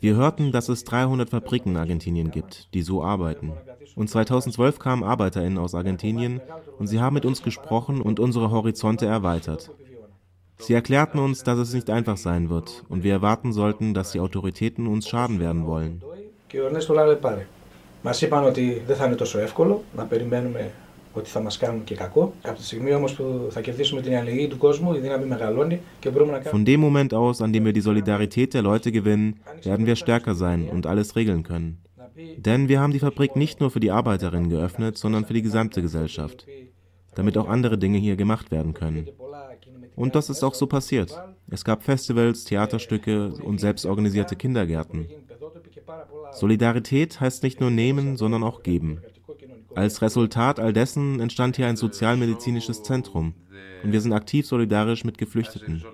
Wir hörten, dass es 300 Fabriken in Argentinien gibt, die so arbeiten. Und 2012 kamen ArbeiterInnen aus Argentinien und sie haben mit uns gesprochen und unsere Horizonte erweitert. Sie erklärten uns, dass es nicht einfach sein wird und wir erwarten sollten, dass die Autoritäten uns schaden werden wollen. Και ο Ερνέστο Λάλε πάρε. Μας είπαν ότι δεν θα είναι τόσο εύκολο να περιμένουμε ότι θα μας κάνουν και κακό. Από τη στιγμή όμως που θα κερδίσουμε την αλληλεγγύη του κόσμου, η δύναμη μεγαλώνει και μπορούμε να κάνουμε... Von dem Moment aus, an dem wir die Solidarität der Leute gewinnen, werden wir stärker sein und alles regeln können. Denn wir haben die Fabrik nicht nur für die Arbeiterinnen geöffnet, sondern für die gesamte Gesellschaft, damit auch andere Dinge hier gemacht werden können. Und das ist auch so passiert. Es gab Festivals, Theaterstücke und selbstorganisierte Kindergärten. Solidarität heißt nicht nur nehmen, sondern auch geben. Als Resultat all dessen entstand hier ein sozialmedizinisches Zentrum und wir sind aktiv solidarisch mit Geflüchteten.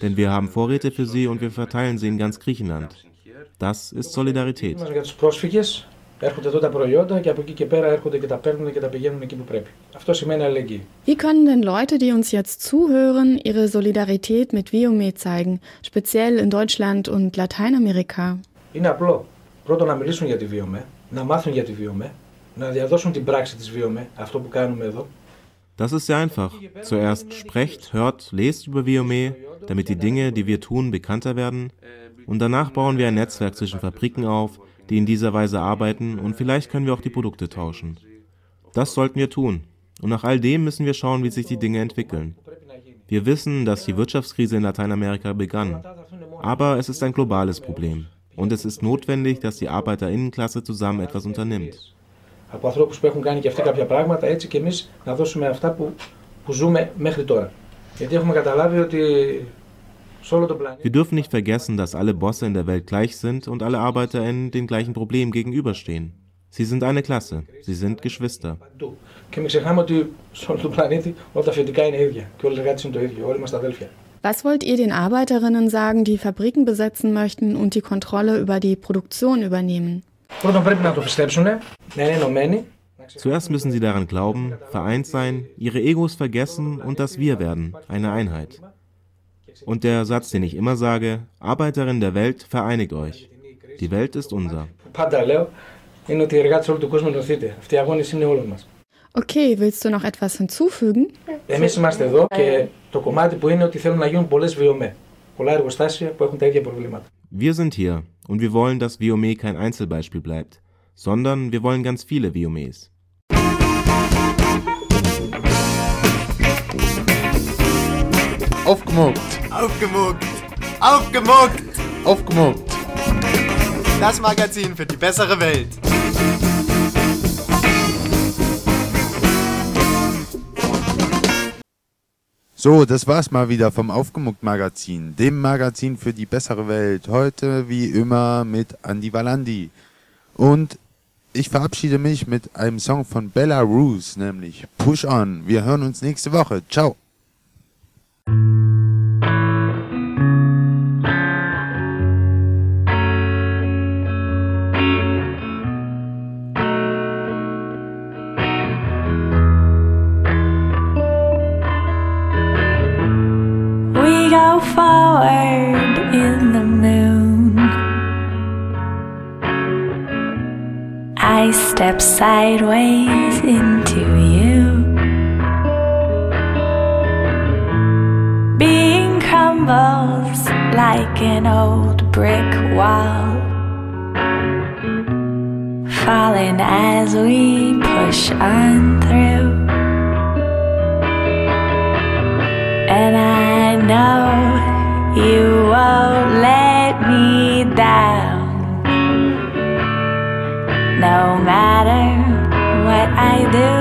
Denn wir haben Vorräte für sie und wir verteilen sie in ganz Griechenland. Das ist Solidarität. Για τους πρόσφυγες έρχονται εδώ τα προϊόντα και από εκεί και πέρα έρχονται και τα παίρνουν και τα πηγαίνουν εκεί που πρέπει. Αυτό σημαίνει αλληλεγγύη. Wie können denn Leute, die uns jetzt zuhören, ihre Solidarität mit Viome zeigen, speziell in Deutschland und Lateinamerika? Είναι απλό. Πρώτον να μιλήσουν για τη Βιομέ, να μάθουν για τη Βιομέ, να διαδώσουν την πράξη της Βιομέ, αυτό που κάνουμε εδώ. Das ist sehr einfach. Zuerst sprecht, hört, lest über Viome, damit die Dinge, die wir tun, bekannter werden. Und danach bauen wir ein Netzwerk zwischen Fabriken auf, die in dieser Weise arbeiten und vielleicht können wir auch die Produkte tauschen. Das sollten wir tun. Und nach all dem müssen wir schauen, wie sich die Dinge entwickeln. Wir wissen, dass die Wirtschaftskrise in Lateinamerika begann. Aber es ist ein globales Problem. Und es ist notwendig, dass die Arbeiterinnenklasse zusammen etwas unternimmt. Από ανθρώπους που έχουν κάνει και αυτοί κάποια πράγματα, έτσι και εμείς να δώσουμε αυτά που, που ζούμε μέχρι τώρα. Γιατί έχουμε καταλάβει ότι wir dürfen nicht vergessen, dass alle Bosse in der Welt gleich sind und alle ArbeiterInnen den gleichen Problemen gegenüberstehen. Sie sind eine Klasse, sie sind Geschwister. Was wollt ihr den Arbeiterinnen sagen, die Fabriken besetzen möchten und die Kontrolle über die Produktion übernehmen? Zuerst müssen sie daran glauben, vereint sein, ihre Egos vergessen und dass wir werden, eine Einheit. Und der Satz, den ich immer sage, Arbeiterinnen der Welt, vereinigt euch. Die Welt ist unser. Πάντα λέω είναι ότι οι εργάτες όλου του κόσμου ενωθείτε. Αυτή η αγώνιση είναι όλων μας. Okay, willst du noch etwas hinzufügen? Εμείς είμαστε εδώ και το κομμάτι που είναι ότι θέλουν να γίνουν πολλές βιομέ. Πολλά εργοστάσια που έχουν τα ίδια προβλήματα. Wir sind hier und wir wollen, dass Viome kein Einzelbeispiel bleibt, sondern wir wollen ganz viele Viomes. Aufgemuckt. Aufgemuckt. Aufgemuckt. Aufgemuckt. Das Magazin für die bessere Welt. So, das war's mal wieder vom Aufgemuckt Magazin, dem Magazin für die bessere Welt. Heute wie immer mit Andy Valandi. Und ich verabschiede mich mit einem Song von Bella Roos, nämlich Push On. Wir hören uns nächste Woche. Ciao. Forward in the moon. I step sideways into you. Being crumbles like an old brick wall. Falling as we push on through. And I know you won't let me down. No matter what I do.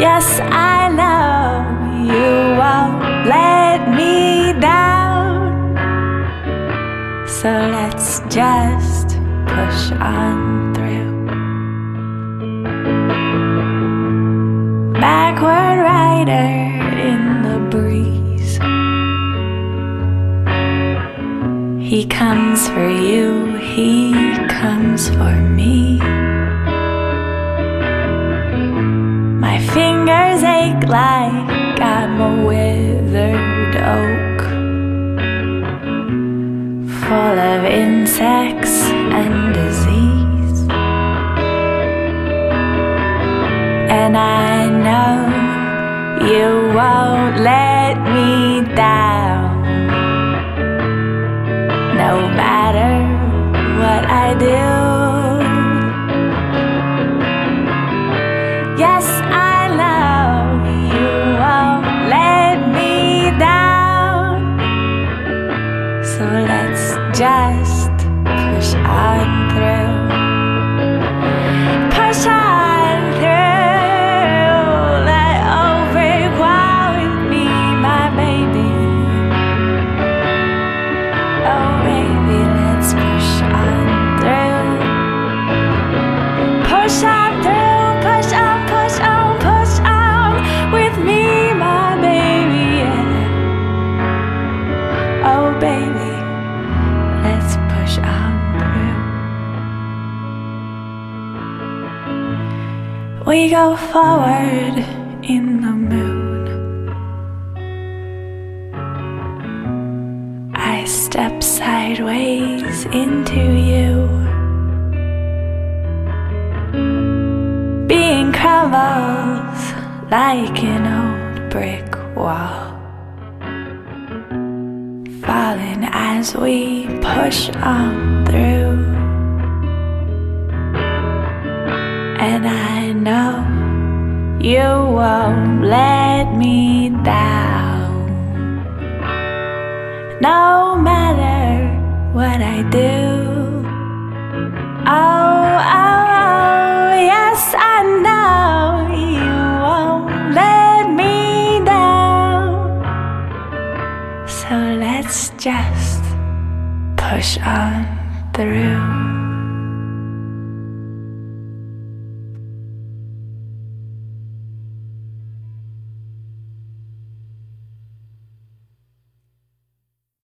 Yes, I know you won't let me down. So let's just backward rider in the breeze. He comes for you, he comes for me. My fingers ache like I'm a withered oak full of insects. And I know you won't let me down no matter what I do. Go forward in the moon. I step sideways into you. Being crumbles like an old brick wall. Falling as we push on through. You won't let me down. No matter what I do. Oh, oh, oh, yes, I know you won't let me down. So let's just push on through.